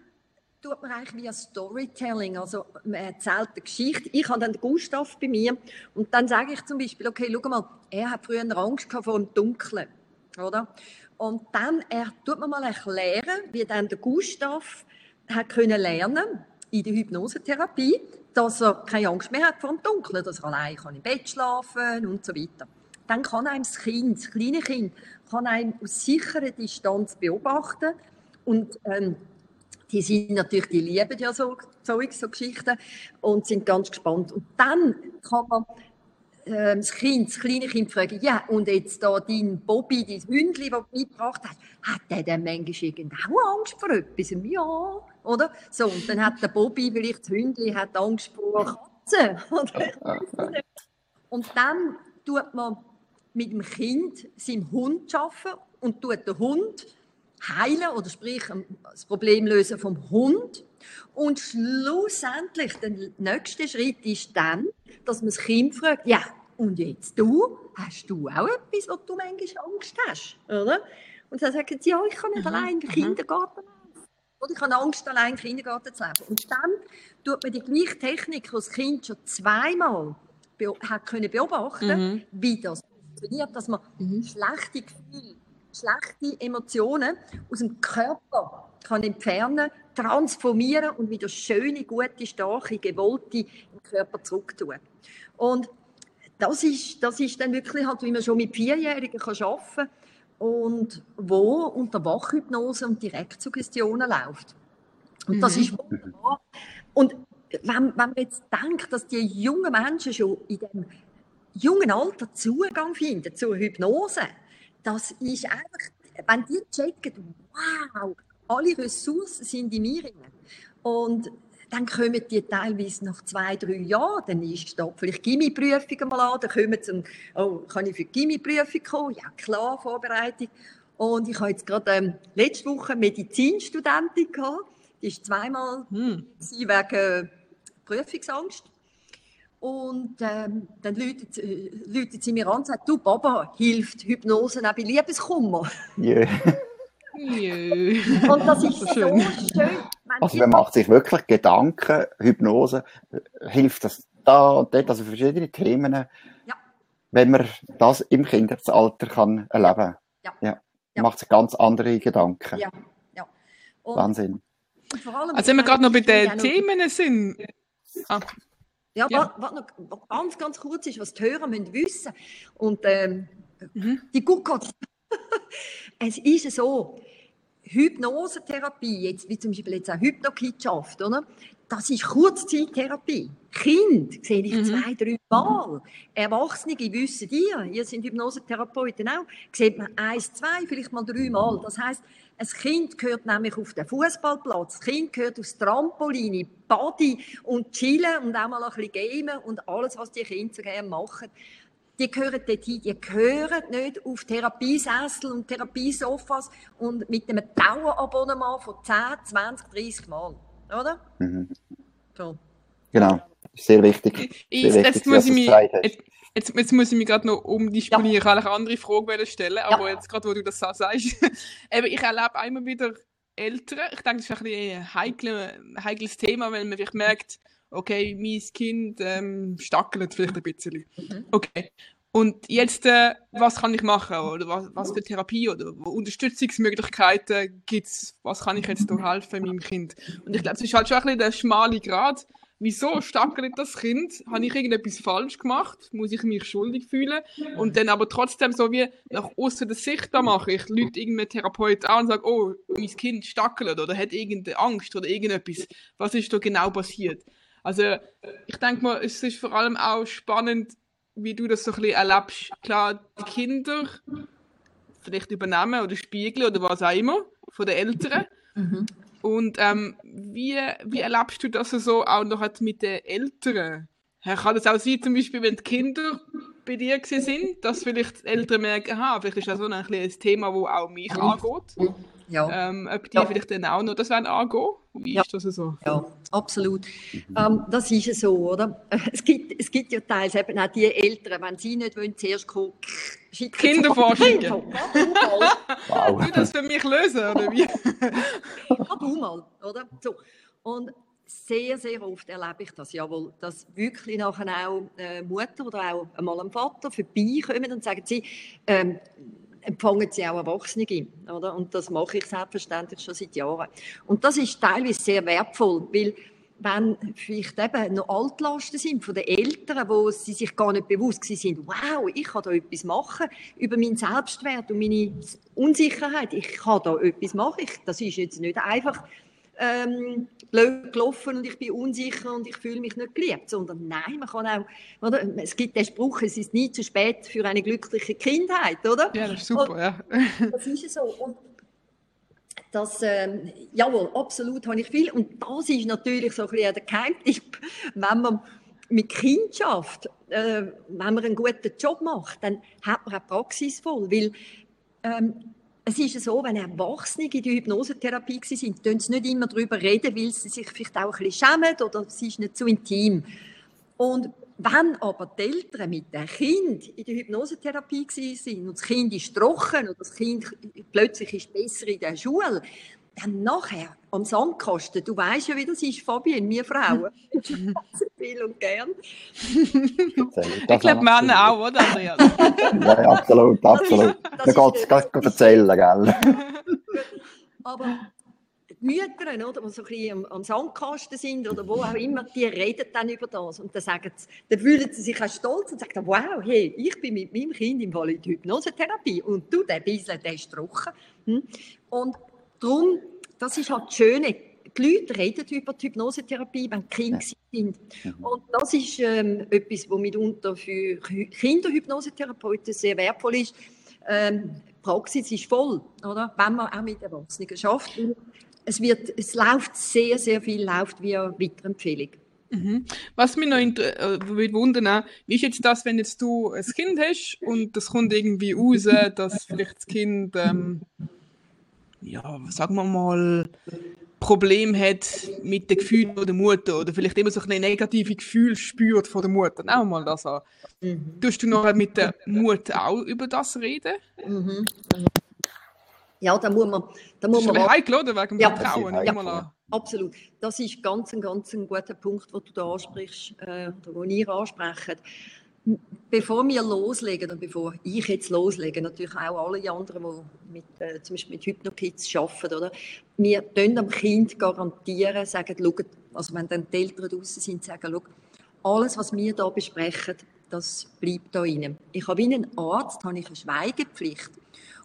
tut man eigentlich via Storytelling, also man erzählt eine Geschichte. Ich habe dann den Gustav bei mir und dann sage ich zum Beispiel, okay, schau mal, er hat früher Angst vor dem Dunkeln, oder? Und dann er, tut man mal erklären, wie dann der Gustav hat können lernen, in der Hypnosetherapie, dass er keine Angst mehr hat vor dem Dunkeln, dass er allein kann im Bett schlafen und so weiter. Dann kann einem das Kind, das kleine Kind, kann einem aus sicherer Distanz beobachten und ähm, die sind natürlich, die lieben ja so Zeug, so Geschichten und sind ganz gespannt. Und dann kann man ähm, das Kind, das kleine Kind fragen, ja, und jetzt da dein Bobby, dein Hündli, das du mitgebracht hast, hat der denn manchmal auch Angst vor etwas? Ja, oder? So, und dann hat der Bobby, vielleicht das Hündli, hat Angst vor Katzen. und dann tut man mit dem Kind seinem Hund arbeiten und tut den Hund heilen oder sprich das Problem lösen vom Hund. Und schlussendlich, der nächste Schritt ist dann, dass man das Kind fragt, ja, und jetzt du, hast du auch etwas, wo du manchmal Angst hast, oder? Und dann sagen sie, ja, ich kann nicht mhm. allein in den Kindergarten. Oder ich habe Angst, allein in den Kindergarten zu laufen. Und dann tut man die gleiche Technik, die das Kind schon zweimal be hat können beobachten mhm. wie das funktioniert, dass man mhm. schlechte Gefühle schlechte Emotionen aus dem Körper kann entfernen, transformieren und wieder schöne, gute, starke, gewollte im Körper zurücktun. Und das ist, das ist dann wirklich halt, wie man schon mit Vierjährigen kann arbeiten kann und wo unter Wachhypnose und Direktsuggestionen läuft. Und das mhm. ist wunderbar. Und wenn, wenn man jetzt denkt, dass die jungen Menschen schon in dem jungen Alter Zugang finden zur Hypnose, das ist einfach, wenn die checken, wow, alle Ressourcen sind in mir. Und dann kommen die teilweise nach zwei, drei Jahren, dann ist da vielleicht Gimmi-Prüfung mal an, dann kommen sie, oh, kann ich für die Gimmi-Prüfung kommen? Ja, klar, Vorbereitung. Und ich habe jetzt gerade ähm, letzte Woche eine Medizinstudentin gehabt, die ist zweimal hm. wegen Prüfungsangst. Und ähm, dann läutet, äh, läutet sie mir an und sagt, du Baba, hilft Hypnose auch bei Liebeskummer? Yeah. Und das ist so schön. schön. Also man macht sich wirklich Gedanken, Hypnose, äh, hilft das da und dort, also verschiedene Themen, ja. wenn man das im Kindesalter kann erleben ja. ja. ja. macht sich ganz andere Gedanken. Ja. Ja. Wahnsinn. Also wenn wir gerade noch bei den Themen sind, ah. Ja, ja. Was, noch ganz, ganz kurz ist, was die Hörer müssen wissen Und ähm, mhm. die Guckert, es ist so, Hypnosetherapie, jetzt, wie zum Beispiel jetzt auch Hypnokitschaft, oder? Das ist Kurzzeittherapie. Kind sehe ich mhm. zwei, drei Mal. Erwachsene wissen ihr, ihr sind Hypnosetherapeuten auch, sieht man eins, zwei, vielleicht mal drei Mal. Das heißt, ein Kind gehört nämlich auf den Fußballplatz, das Kind gehört aufs Trampolin, Body und chillen und auch mal ein bisschen gamen und alles, was die Kinder so gerne machen. Die gehören dorthin, die gehören nicht auf Therapiesessel und Therapiesofas und mit einem Dauerabonnement von 10, 20, 30 Mal. Oder? Mhm. So. Genau, sehr wichtig. Sehr ich, wichtig, jetzt, muss ich mich, jetzt, Jetzt, jetzt muss ich mich gerade noch umdisponieren. Ja. Ich kann eine andere Frage stellen, aber ja. jetzt gerade, wo du das so sagst. Eben, ich erlebe einmal wieder Eltern. Ich denke, das ist ein, ein heikle, heikles Thema, weil man vielleicht merkt, okay, mein Kind ähm, stackelt vielleicht ein bisschen. Mhm. Okay. Und jetzt, äh, was kann ich machen? Oder was, was für Therapie oder Unterstützungsmöglichkeiten gibt es? Was kann ich jetzt da helfen meinem Kind? Und ich glaube, es ist halt schon ein bisschen der schmale Grad wieso stackelt das Kind? Habe ich irgendetwas falsch gemacht? Muss ich mich schuldig fühlen? Und dann aber trotzdem so wie nach außen der Sicht da mache ich, Leute irgendeinen Therapeut an und sage, oh, mein Kind stackelt oder hat irgendeine Angst oder irgendetwas. Was ist da genau passiert? Also, ich denke mal, es ist vor allem auch spannend, wie du das so ein bisschen erlebst. Klar, die Kinder vielleicht übernehmen oder spiegeln oder was auch immer von den Eltern. Mhm. Und ähm, wie, wie erlebst du das so auch noch mit den Eltern? Kann das auch sein, zum Beispiel, wenn die Kinder bei dir sind, dass vielleicht die Eltern merken, aha, vielleicht ist das so ein, ein Thema, das auch mich angeht? Ja. Ähm, ob die ja. vielleicht dann auch noch das wollen angehen? Wie ja. ist das so? Ja, absolut. Ähm, das ist es so, oder? Es gibt, es gibt ja teils eben auch die Eltern, wenn sie nicht wollen, zuerst kommen, Kinderforschung. wow. Du das für mich lösen, oder wie? ja, du mal, oder? So. Und sehr, sehr oft erlebe ich das, jawohl, dass wirklich nachher auch äh, Mutter oder auch einmal ein Vater vorbeikommen und sagen sie, ähm, empfangen sie auch Erwachsene, oder? Und das mache ich selbstverständlich schon seit Jahren. Und das ist teilweise sehr wertvoll, weil wenn vielleicht eben noch Altlasten sind von den Eltern, wo sie sich gar nicht bewusst sind, wow, ich kann da etwas machen über meinen Selbstwert und meine Unsicherheit. Ich kann da etwas machen. Das ist jetzt nicht einfach ähm, blöd gelaufen und ich bin unsicher und ich fühle mich nicht geliebt, sondern nein, man kann auch, oder? es gibt den Spruch, es ist nie zu spät für eine glückliche Kindheit, oder? Ja, das ist super, und, ja. Das ist so. Und das, ähm, jawohl, absolut habe ich viel. Und das ist natürlich so ein bisschen der Geheimtipp, wenn man mit Kindschaft, äh, wenn man einen guten Job macht, dann hat man auch praxisvoll, weil ähm, es ist so, wenn Erwachsene in der Hypnosetherapie sind, können sie nicht immer darüber reden, weil sie sich vielleicht auch ein bisschen schämen oder es ist nicht zu intim. Und wenn aber die Eltern mit dem Kind in der Hypnosetherapie sind und das Kind ist trocken oder das Kind plötzlich ist besser in der Schule, dann nachher am Sandkasten, du weißt ja, wie das ist, Fabian, wir Frauen, viel und gern. ich glaube, Männer auch, oder, Andreas? ja, absolut, absolut. Das ist, das Man geht es erzählen, gell? Aber die Mütter, oder, die so ein bisschen am, am Sandkasten sind oder wo auch immer, die reden dann über das. Und dann, sagen sie, dann fühlen sie sich auch stolz und sagen, wow, hey, ich bin mit meinem Kind im Fall in der Hypnosetherapie und du, der Bissel, der ist trocken. Hm? Und darum, das ist halt das Schöne, die Leute reden über die Hypnosetherapie, wenn Kinder ja. sind. Mhm. Und das ist ähm, etwas, was mitunter für Kinderhypnosetherapeuten sehr wertvoll ist. Ähm, die Praxis ist voll, oder? wenn man auch mit Erwachsenen schafft. Es, wird, es läuft sehr, sehr viel läuft via Weiterempfehlung. Mhm. Was mich noch äh, würde wundern, wie ist jetzt das, wenn jetzt du ein Kind hast und das kommt irgendwie raus, dass vielleicht das Kind ähm, ja, sagen wir mal, Problem hat mit den Gefühlen der Mutter oder vielleicht immer so ein negative Gefühl spürt von der Mutter. Auch mal das an. Mhm. Tust du noch mit der Mutter auch über das reden? Mhm. Ja, da muss man. Da muss das ist man heikel, oder? Wegen ja, Frauen. Ja, absolut. Das ist ganz ein ganz ein guter Punkt, den du da ansprichst, äh, oder den ihr ansprecht bevor wir loslegen und bevor ich jetzt loslege, natürlich auch alle anderen, die mit, äh, zum Beispiel mit Hypnokids arbeiten, oder? Wir können am Kind garantieren, sagen, schau, also wenn dann die Eltern draußen sind, sagen, schau, alles, was wir hier besprechen, das bleibt da rein. Ich habe einen Arzt, habe ich eine Schweigepflicht.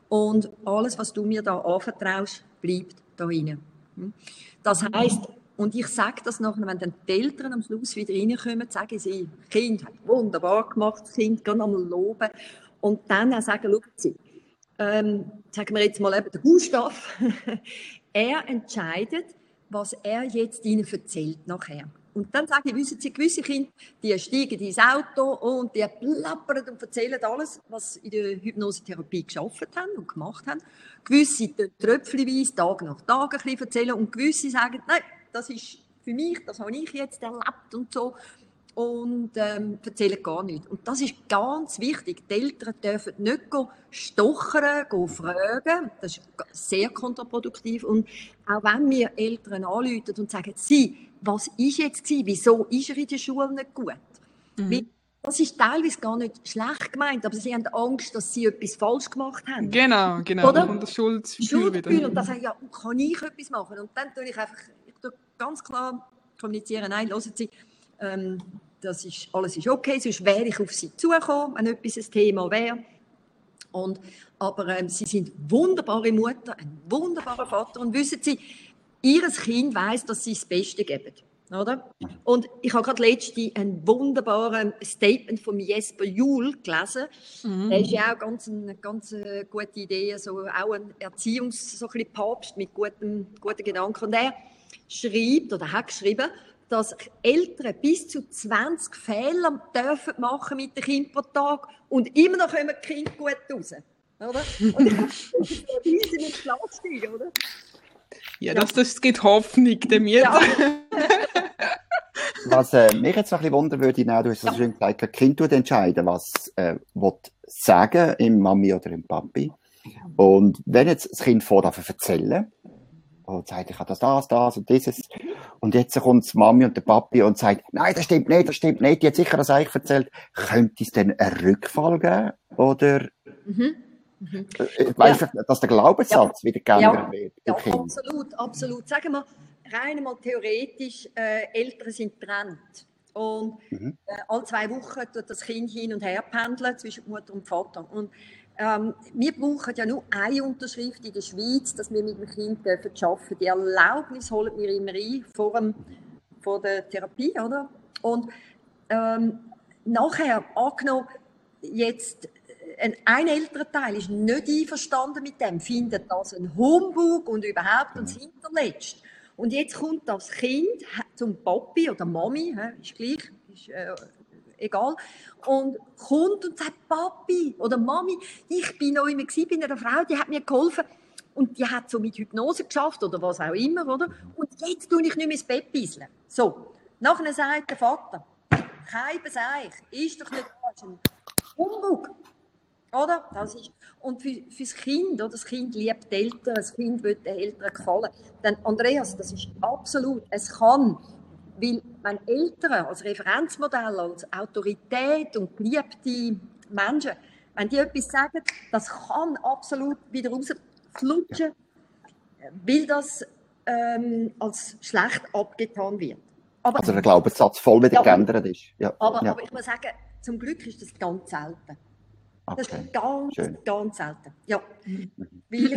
Und alles, was du mir da anvertraust, bleibt da rein. Hm? Das heißt, und ich sage das nachher, wenn dann die Eltern am Schluss wieder reinkommen, sagen sie, Kind hat wunderbar gemacht, das Kind kann einmal loben. Und dann auch sagen, schauen Sie, ähm, sagen wir jetzt mal eben der Gustav, er entscheidet, was er jetzt Ihnen erzählt nachher. Und dann sage ich, wissen Sie, gewisse Kinder, die steigen ins Auto und die plappern und erzählen alles, was sie in der Hypnosetherapie geschafft haben und gemacht haben. Gewisse tröpfchenweise, Tag nach Tag ein bisschen erzählen und gewisse sagen, nein, das ist für mich, das habe ich jetzt erlebt und so und ähm, erzählen gar nichts. Und das ist ganz wichtig. Die Eltern dürfen nicht stochern, fragen. Das ist sehr kontraproduktiv. Und auch wenn wir Eltern anrufen und sagen, sie, was ist jetzt gewesen? Wieso ist er in der Schule nicht gut? Mhm. Das ist teilweise gar nicht schlecht gemeint, aber sie haben Angst, dass sie etwas falsch gemacht haben. Genau, genau. Oder? Und das Schuldgefühl, wieder. Und dann sagen ja, kann ich etwas machen? Und dann tue ich einfach ganz klar kommunizieren, nein, hören Sie, ähm, das ist, alles ist okay, sonst wäre ich auf Sie zugekommen, wenn etwas ein Thema wäre. Und, aber ähm, Sie sind wunderbare Mutter, ein wunderbarer Vater und wissen Sie, Ihr Kind weiß, dass Sie das Beste geben. Oder? Und ich habe gerade letzte ein wunderbares Statement von Jesper Juhl gelesen. Mhm. Der ist ja auch ganz eine ganz eine gute Idee, so auch ein Erziehungs so ein mit guten, guten Gedanken. Und er schreibt oder hat geschrieben, dass Eltern bis zu 20 Fehler dürfen machen mit dem Kind pro Tag und immer noch kommen die Kinder gut raus. Oder? Und das ist eine riesige Entlastung, oder? Ja, das, das gibt Hoffnung damit. Ja. was äh, mich jetzt noch ein bisschen wundern würde, du hast ja. schön gesagt, ein Kind tut entscheiden, was äh, will sagen, im Mami oder im Papi. Und wenn jetzt das Kind vor erzählen und sagt, ich habe das, das, das und dieses. Und jetzt kommt die Mami und der Papi und sagt, nein, das stimmt nicht, das stimmt nicht, die hat sicher das eigentlich erzählt. Könnte es denn einen Rückfall geben? Oder? Mhm. Mhm. Äh, weißt ja. du, dass der Glaubenssatz ja. wieder geändert ja. wird? Ja, absolut, absolut. Sagen wir, rein mal theoretisch, äh, Eltern sind getrennt. Und mhm. äh, alle zwei Wochen tut das Kind hin und her pendeln zwischen Mutter und Vater. Und ähm, wir brauchen ja nur eine Unterschrift in der Schweiz, dass wir mit dem Kind arbeiten dürfen. Die Erlaubnis holen wir immer ein vor, dem, vor der Therapie, oder? Und ähm, nachher, angenommen, jetzt ein, ein älterer Teil ist nicht einverstanden mit dem, findet das ein Humbug und überhaupt und das mhm. hinterletzt. Und jetzt kommt das Kind zum Papi oder Mami, ist gleich, ist äh, egal, und kommt und sagt, Papi oder Mami, ich bin noch immer bei einer Frau, die hat mir geholfen und die hat so mit Hypnose geschafft oder was auch immer, oder? Und jetzt tue ich nicht mehr ins Bett bisseln. So, nachher sagt der Vater, kein Beseich, ist doch nicht das, ein Humbug. Oder? Das ist, und für, für das Kind, oder? das Kind liebt die Eltern, das Kind will den Eltern gefallen. Denn Andreas, das ist absolut, es kann, weil wenn Eltern als Referenzmodell, als Autorität und geliebte Menschen, wenn die etwas sagen, das kann absolut wieder rausflutschen, weil das ähm, als schlecht abgetan wird. Aber, also der Glaubenssatz voll wieder ja, geändert ist. Ja. Aber, ja. aber ich muss sagen, zum Glück ist das ganz selten. Das ist ganz, Schön. ganz selten. Ja. Mhm.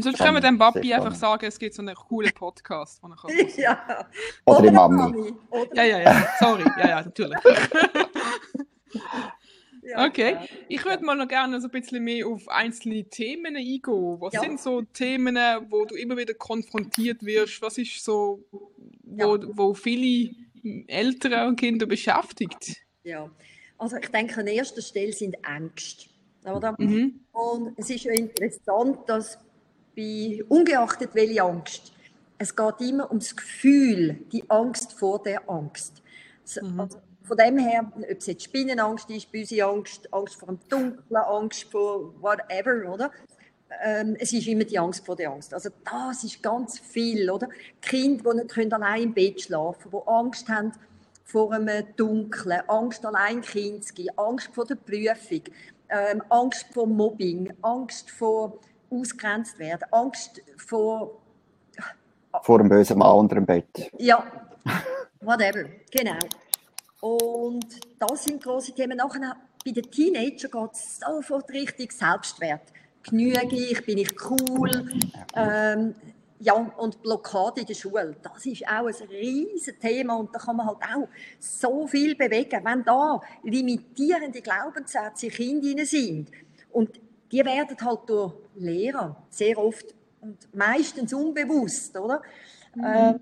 Sonst können wir dem Papi einfach sagen, es gibt so einen coolen Podcast, den er kann ja. Oder, Oder die Mami. Mami. Oder ja, ja, ja. Sorry. Ja, ja, natürlich. ja, okay. Ich würde mal noch gerne so ein bisschen mehr auf einzelne Themen eingehen. Was ja. sind so Themen, wo du immer wieder konfrontiert wirst? Was ist so, wo, wo viele Eltern und Kinder beschäftigt? Ja, also ich denke, an erster Stelle sind Ängste. Oder? Mhm. Und es ist ja interessant, dass bei, ungeachtet welche Angst, es geht immer um das Gefühl, die Angst vor der Angst. Mhm. Also von dem her, ob es jetzt Spinnenangst ist, böse Angst, Angst vor dem Dunklen, Angst vor whatever, oder? Ähm, es ist immer die Angst vor der Angst. Also das ist ganz viel, oder? Kinder, die nicht können allein im Bett schlafen können, die Angst haben vor einem Dunklen, Angst allein Kind zu gehen, Angst vor der Prüfung, ähm, Angst vor Mobbing, Angst vor ausgrenzt werden, Angst vor vor einem bösen Mann unter dem Bett. Ja, whatever, genau. Und das sind große Themen. Nachher bei den Teenagern geht es sofort richtig Selbstwert. Genüge ich, bin ich cool? Ähm, ja, und Blockade in der Schule, das ist auch ein riesiges Thema und da kann man halt auch so viel bewegen, wenn da limitierende Glaubenssätze in Kindern sind. Und die werden halt durch Lehrer sehr oft und meistens unbewusst, oder? Mhm. Äh,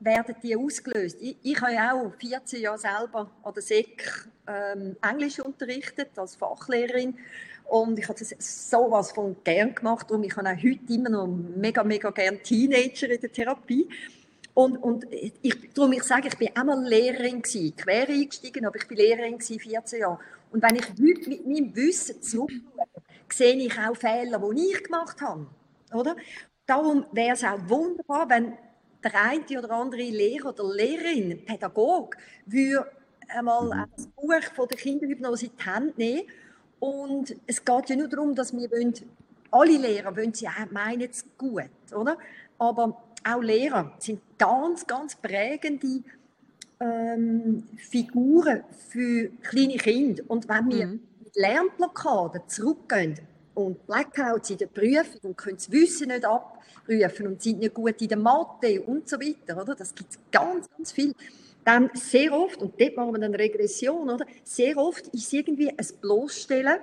werden die ausgelöst. Ich, ich habe ja auch 14 Jahre selber an der SEC ähm, Englisch unterrichtet als Fachlehrerin und ich habe das sowas von gern gemacht und ich habe auch heute immer noch mega, mega gern Teenager in der Therapie. Und, und ich, darum ich sage, ich bin einmal Lehrerin gewesen, quer eingestiegen, aber ich bin Lehrerin gewesen, 14 Jahre. Und wenn ich heute mit meinem Wissen zurückschaue, sehe ich auch Fehler, die ich gemacht habe. Oder? Darum wäre es auch wunderbar, wenn der eine oder andere Lehrer oder Lehrerin, Pädagog, würde einmal mhm. das Buch von der Kinderhypnose in die Hand nehmen und es geht ja nur darum, dass wir wollen, alle Lehrer wollen sie auch meinen es gut, oder? Aber auch Lehrer sind ganz, ganz prägende ähm, Figuren für kleine Kinder. Und wenn wir mhm. mit Lernblockaden zurückgehen und Blackouts in der Prüfung und können das Wissen nicht abrufen und sind nicht gut in der Mathe und so weiter, oder? Das gibt es ganz, ganz viel dann sehr oft, und dort machen wir dann Regression, oder? Sehr oft ist irgendwie ein Bloßstellen,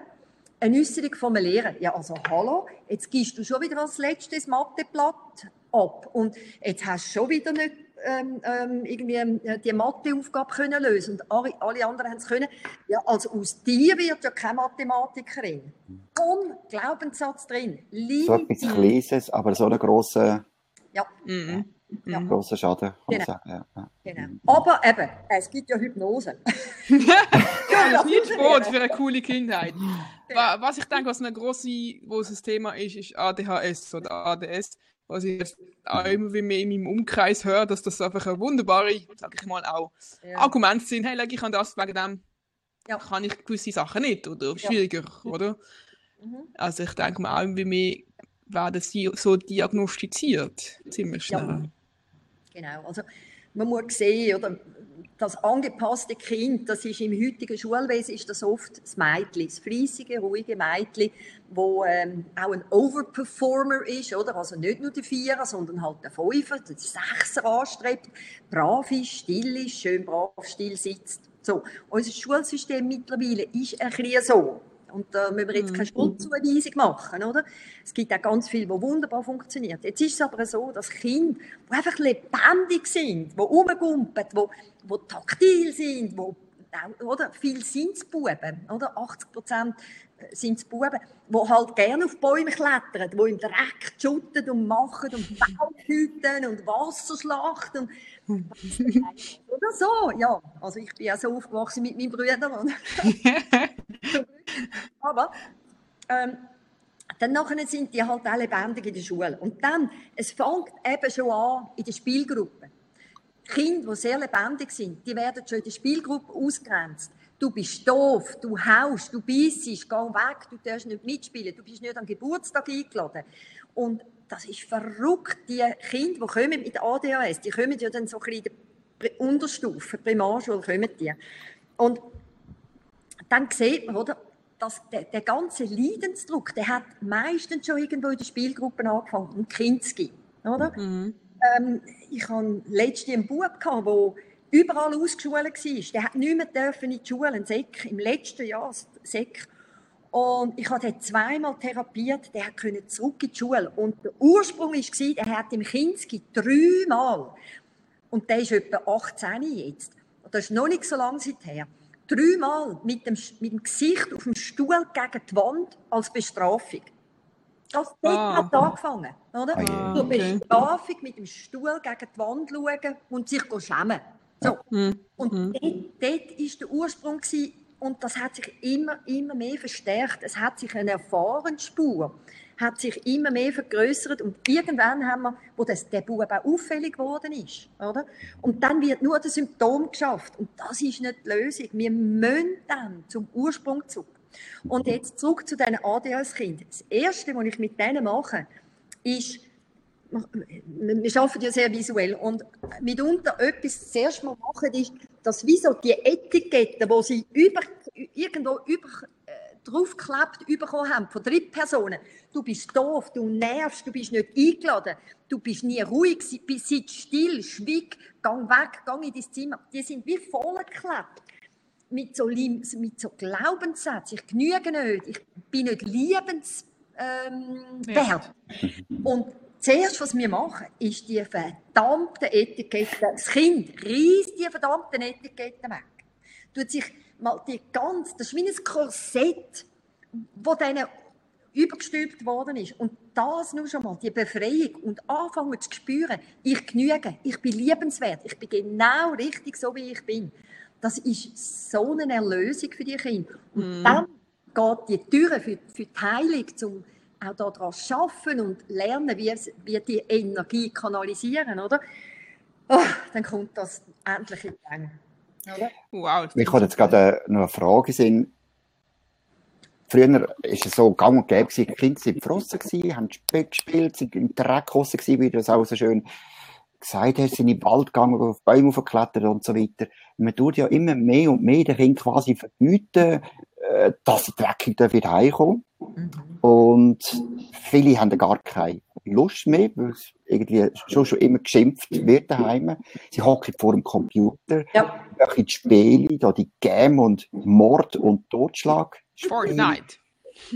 eine Äußerung einem Lehrer. Ja, also hallo, jetzt gibst du schon wieder als letztes Matheblatt ab und jetzt hast du schon wieder nicht ähm, ähm, irgendwie äh, die Matheaufgabe können lösen und alle, alle anderen haben es können. Ja, also aus dir wird ja keine Mathematikerin. Und Glaubenssatz drin. Liebe so etwas Kleines, aber so eine grosse... Ja. Mhm. Ja. Großer Schaden, kann genau. sagen. Ja. Genau. Aber eben, es gibt ja Hypnose. ja, das ist nicht Sport für eine coole Kindheit. Was ich denke, was ein grosses Thema ist, ist ADHS oder ADS. Was ich jetzt auch immer wie mehr in meinem Umkreis höre, dass das einfach ein wunderbare, sag ich mal, auch ja. Argumente sind. Hey, ich an das, wegen dem ja. kann ich gewisse Sachen nicht oder schwieriger, oder? Mhm. Also ich denke mal auch irgendwie mehr werden sie so diagnostiziert, ziemlich schnell. Genau, also man muss sehen, oder das angepasste Kind, das ist im heutigen Schulwesen ist das oft das Mädchen, das fleissige, ruhige Mädchen, wo ähm, auch ein Overperformer ist, oder? Also nicht nur der Vierer, sondern halt der Fünfer, der Sechser anstrebt, brav ist, still ist, schön brav still sitzt. So, unser Schulsystem mittlerweile ist ein bisschen so. Und da müssen wir jetzt keine mhm. Schuldzuweisung machen, oder? Es gibt auch ganz viel, wo wunderbar funktioniert. Jetzt ist es aber so, dass Kinder, die einfach lebendig sind, die rumgumpen, die, die taktil sind, die oder? Viel sind Buben, oder? 80 Prozent sind es Buben, die halt gerne auf Bäume klettern, die im Dreck schutten und machen und Baumhüten und Wasser schlachten. Und oder so, ja. Also ich bin ja so aufgewachsen mit meinen Brüdern. Aber ähm, dann nachher sind die halt alle lebendig in der Schule. Und dann, es fängt eben schon an in der Spielgruppe. Kinder, die sehr lebendig sind, die werden schon in der Spielgruppe ausgrenzt. Du bist doof, du haust, du beißt, geh weg, du darfst nicht mitspielen, du bist nicht am Geburtstag eingeladen. Und das ist verrückt. Die Kinder, die kommen mit ADHS, die kommen ja dann so ein bisschen in der Unterstufe, Primarschule kommen die. Und dann sieht man, oder, dass der, der, ganze Leidensdruck, der hat meistens schon irgendwo in der Spielgruppe angefangen, zu geben, oder? Mhm. Ähm, ich hatte letztens einen Bub, der überall ausgeschult war. Der hat nicht mehr in die Schule, ein Sek, im letzten Jahr Sek. Und ich habe ihn zweimal therapiert, der konnte zurück in die Schule. Und der Ursprung war, er hat im Kinski dreimal, und der ist etwa 18 jetzt, das ist noch nicht so lange seither, dreimal mit dem, mit dem Gesicht auf dem Stuhl gegen die Wand als Bestrafung. Das ah. hat angefangen, oder? Ah, okay. Bestrafung mit dem Stuhl gegen die Wand schauen und sich schämen. So. Mhm. Und mhm. Dort, dort ist der Ursprung gewesen, und das hat sich immer, immer mehr verstärkt. Es hat sich eine Erfahrensspur hat sich immer mehr vergrößert und irgendwann haben wir, wo das, der Bub auch auffällig geworden ist, oder? Und dann wird nur das Symptom geschafft und das ist nicht die Lösung. Wir müssen dann zum Ursprung zurück. Und jetzt zurück zu diesen ADHS-Kindern. Das Erste, was ich mit denen mache, ist, wir arbeiten ja sehr visuell und mitunter etwas das erste Mal machen ist, dass wie so die Etiketten, wo sie über, irgendwo über, äh, draufgeklebt bekommen haben von Drittpersonen. Du bist doof, du nervst, du bist nicht eingeladen, du bist nie ruhig, sitzt still, schwieg, gang weg, gang in dein Zimmer. Die sind wie vollgeklebt mit so, mit so Glaubenssätzen. Ich genüge nicht, ich bin nicht liebenswert. Ähm, ja. Und zuerst, was wir machen, ist die verdammte Etikette. Das Kind reißt die verdammten Etiketten weg. Tut sich mal die ganz, das ist wie ein Korsett, wo denen übergestülpt worden ist. Und das nur schon mal, die Befreiung und anfangen zu spüren, ich genüge, ich bin liebenswert, ich bin genau richtig so, wie ich bin. Das ist so eine Erlösung für die Kinder. Und mm. dann geht die Tür für, für die Heilung, um auch daran arbeiten und lernen, wie, wie die Energie kanalisieren, oder? Oh, dann kommt das endlich in Gang. Wow. Mir kommt jetzt gerade noch eine Frage sind. Früher war es so gang und gäbe, die Kinder waren gefrossen, haben Spiel gespielt, sind im Dreck wie du das auch so schön gesagt hast, sind in den Wald gegangen, auf Bäume aufgeklettert und so weiter. Man tut ja immer mehr und mehr den Kindern quasi verbieten, äh, dass sie dreckig wieder heimkommen. Mhm. Und viele haben gar keine Lust mehr, weil es irgendwie schon, schon immer geschimpft wird daheim. Sie hocken vor dem Computer, ja. die Spiele, da die Game und Mord und Totschlag. Fortnite.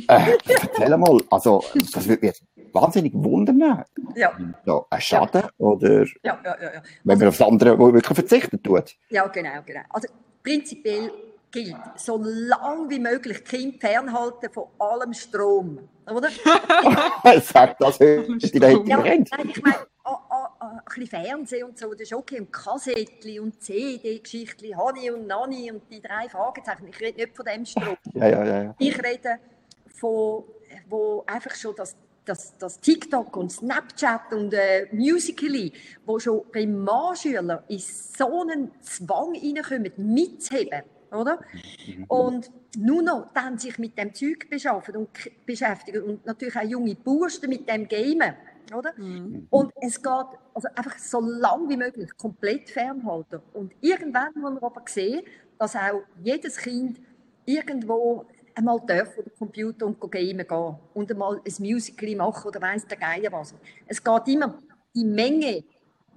Äh, erzähl mal, also, das würde mich wahnsinnig wundern. Ja. So, ein Schaden ja. oder ja, ja, ja, ja. wenn man also, aufs andere wirklich verzichten tut. Ja, genau, genau. Also prinzipiell gilt, so lang wie möglich Kind fernhalten von allem Strom. Oder? Sag das in der ja, Nein, ich meine, oh, oh, oh, ein bisschen Fernsehen und so, das ist okay. Und Kassettchen und CD-Geschichten, Hani und Nani und die drei Fragezeichen. Ich rede nicht von dem Strom. ja, ja, ja, ja. Ich rede von, wo einfach schon das das, das TikTok und Snapchat und äh, Musical.ly, wo schon Primarschüler in so einen Zwang reinkommen, mitzuheben oder? Mhm. Und nur noch dann sich mit dem Zeug beschaffen und beschäftigen und natürlich auch junge Bursten mit dem Gamen, oder? Mhm. Und es geht also einfach so lang wie möglich komplett fernhalten. Und irgendwann muss man aber sehen, dass auch jedes Kind irgendwo einmal darf vor den Computer und gamen gehen und einmal ein Musical machen oder weiss der Geier was. Es geht immer, die Menge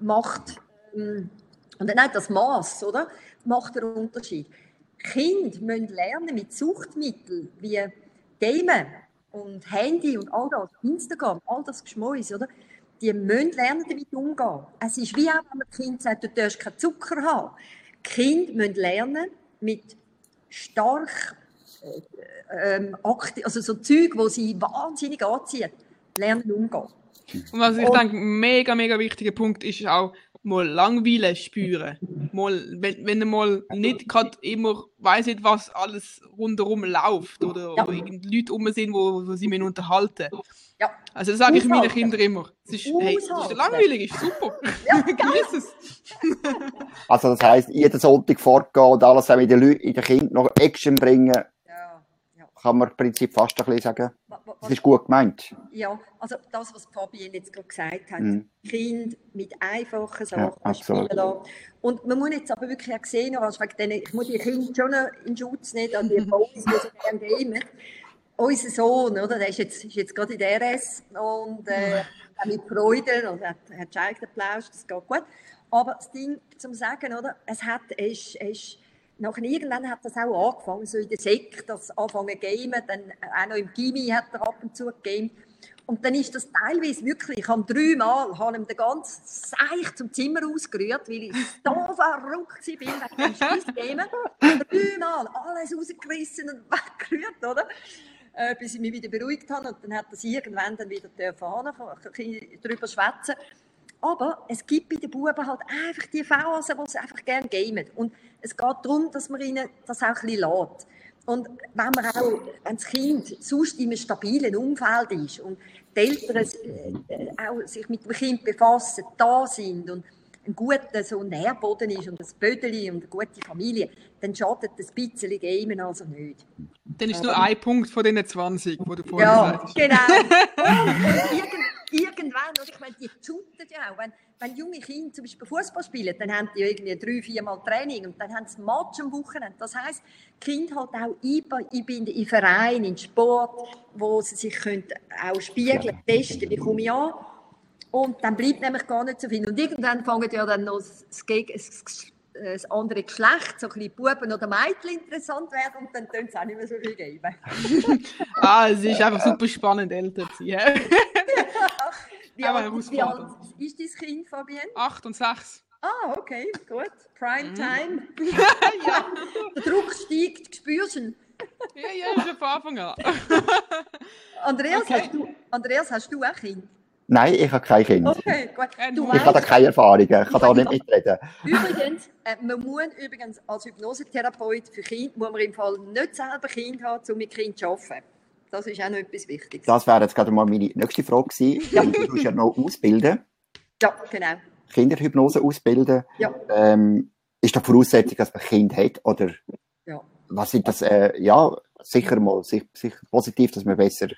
macht, ähm, und auch das Maß, oder? Macht einen Unterschied. Kinder müssen lernen mit Suchtmitteln wie Gamen und Handy und all das, Instagram, all das Geschmäus, oder? Die müssen lernen, damit umgehen. Es ist wie auch, wenn man Kind sagt, du darfst keinen Zucker haben. Die Kinder müssen lernen, mit stark äh, ähm, also so Zeug, wo sie wahnsinnig anziehen, lernen umgehen. Und was ich und, denke, mega, mega wichtiger Punkt ist auch, mal Langweile spüren. Mal, wenn, wenn er mal nicht gerade immer weiß nicht, was alles rundherum läuft oder, ja. oder Leute um sind, wo, wo sie mich unterhalten. Ja. Also das sage ich meinen Kindern immer. Es ist, hey, es ist langweilig, ist super. Ja, Genieß es. also das heisst, jeden Sonntag fortgehen und alles in den, Leuten, in den Kindern noch Action bringen kann man im Prinzip fast ein bisschen sagen. Das ist gut gemeint. Ja, also das, was Fabienne jetzt gerade gesagt hat, mhm. Kind mit einfachen Sachen ja, spielen lassen. Und man muss jetzt aber wirklich auch sehen, also wegen denen, ich muss die Kinder schon in Schutz nehmen, an die Boys, die so gerne gamen. Unser Sohn, oder, der ist jetzt, ist jetzt gerade in der RS und äh, mit Freude, also hat, hat schon Applaus, das geht gut. Aber das Ding zum Sagen, oder, es hat, es ist, es ist Nachher irgendwann hat das auch angefangen, so in der Sek, das anfangen gamen, dann auch noch im Gimmi hat er ab und zu gegamed. Und dann ist das teilweise wirklich, ich habe dreimal habe ihm den ganzen Seich zum Zimmer ausgerührt, weil ich so verrückt war wegen dem Scheissgamen. Dreimal alles rausgerissen und weggerührt, oder? Äh, bis ich mich wieder beruhigt habe. Und dann hat er irgendwann dann wieder dürfen, darüber schwätzen. Aber es gibt bei den Buben halt einfach die Phasen, wo sie einfach gerne gamen. Und es geht darum, dass man ihnen das auch ein bisschen lässt. Und wenn man auch, wenn das Kind sonst in einem stabilen Umfeld ist und die Eltern äh, auch sich mit dem Kind befassen, da sind und ein guter so Nährboden ist und ein Bödeli und eine gute Familie, dann schadet das ein bisschen Gamen also nicht. Dann ist nur ein Punkt von den 20, wo du vorhin ja, gesagt hast. genau. irgendwann, oder ich meine, die shooten ja auch. Wenn, wenn junge Kinder zum Beispiel Fußball spielen, dann haben die irgendwie drei, viermal Training und dann haben sie Match am Wochenende. Das heisst, Kinder halt auch einbinden in Vereine, in Sport, wo sie sich können auch spiegeln, testen, wie komme ich an. Und dann bleibt nämlich gar nicht so viel. Und irgendwann fangen ja dann noch das, das, das andere Geschlecht, so ein bisschen Buben oder Mädchen interessant werden und dann tun sie auch nicht mehr so viel geben. ah, es ist einfach super spannend, älter zu sein. Wie, alt, wie alt ist dein Kind, Fabienne? Acht und sechs. Ah, okay, gut. Prime mhm. Time. ja. Der Druck steigt, spürst du ihn? ja, ja, schon von Anfang an. Andreas, okay. hast du, Andreas, hast du auch Kind? Nein, ich habe kein Kind. Okay, gut. Du ich habe da keine Erfahrungen, ich kann da nicht mitreden. Übrigens, äh, man muss übrigens als Hypnosetherapeut für Kinder, muss man im Fall nicht selber Kind haben, um mit Kind zu arbeiten. Das ist auch noch etwas Wichtiges. Das wäre jetzt gerade mal meine nächste Frage gewesen. Ja. Du musst ja noch ausbilden. Ja, genau. Kinderhypnose ausbilden. Ja. Ähm, ist das Voraussetzung, dass man ein Kind hat? Oder ja. was sind das? Äh, ja, sicher mal sicher, sicher positiv, dass man besser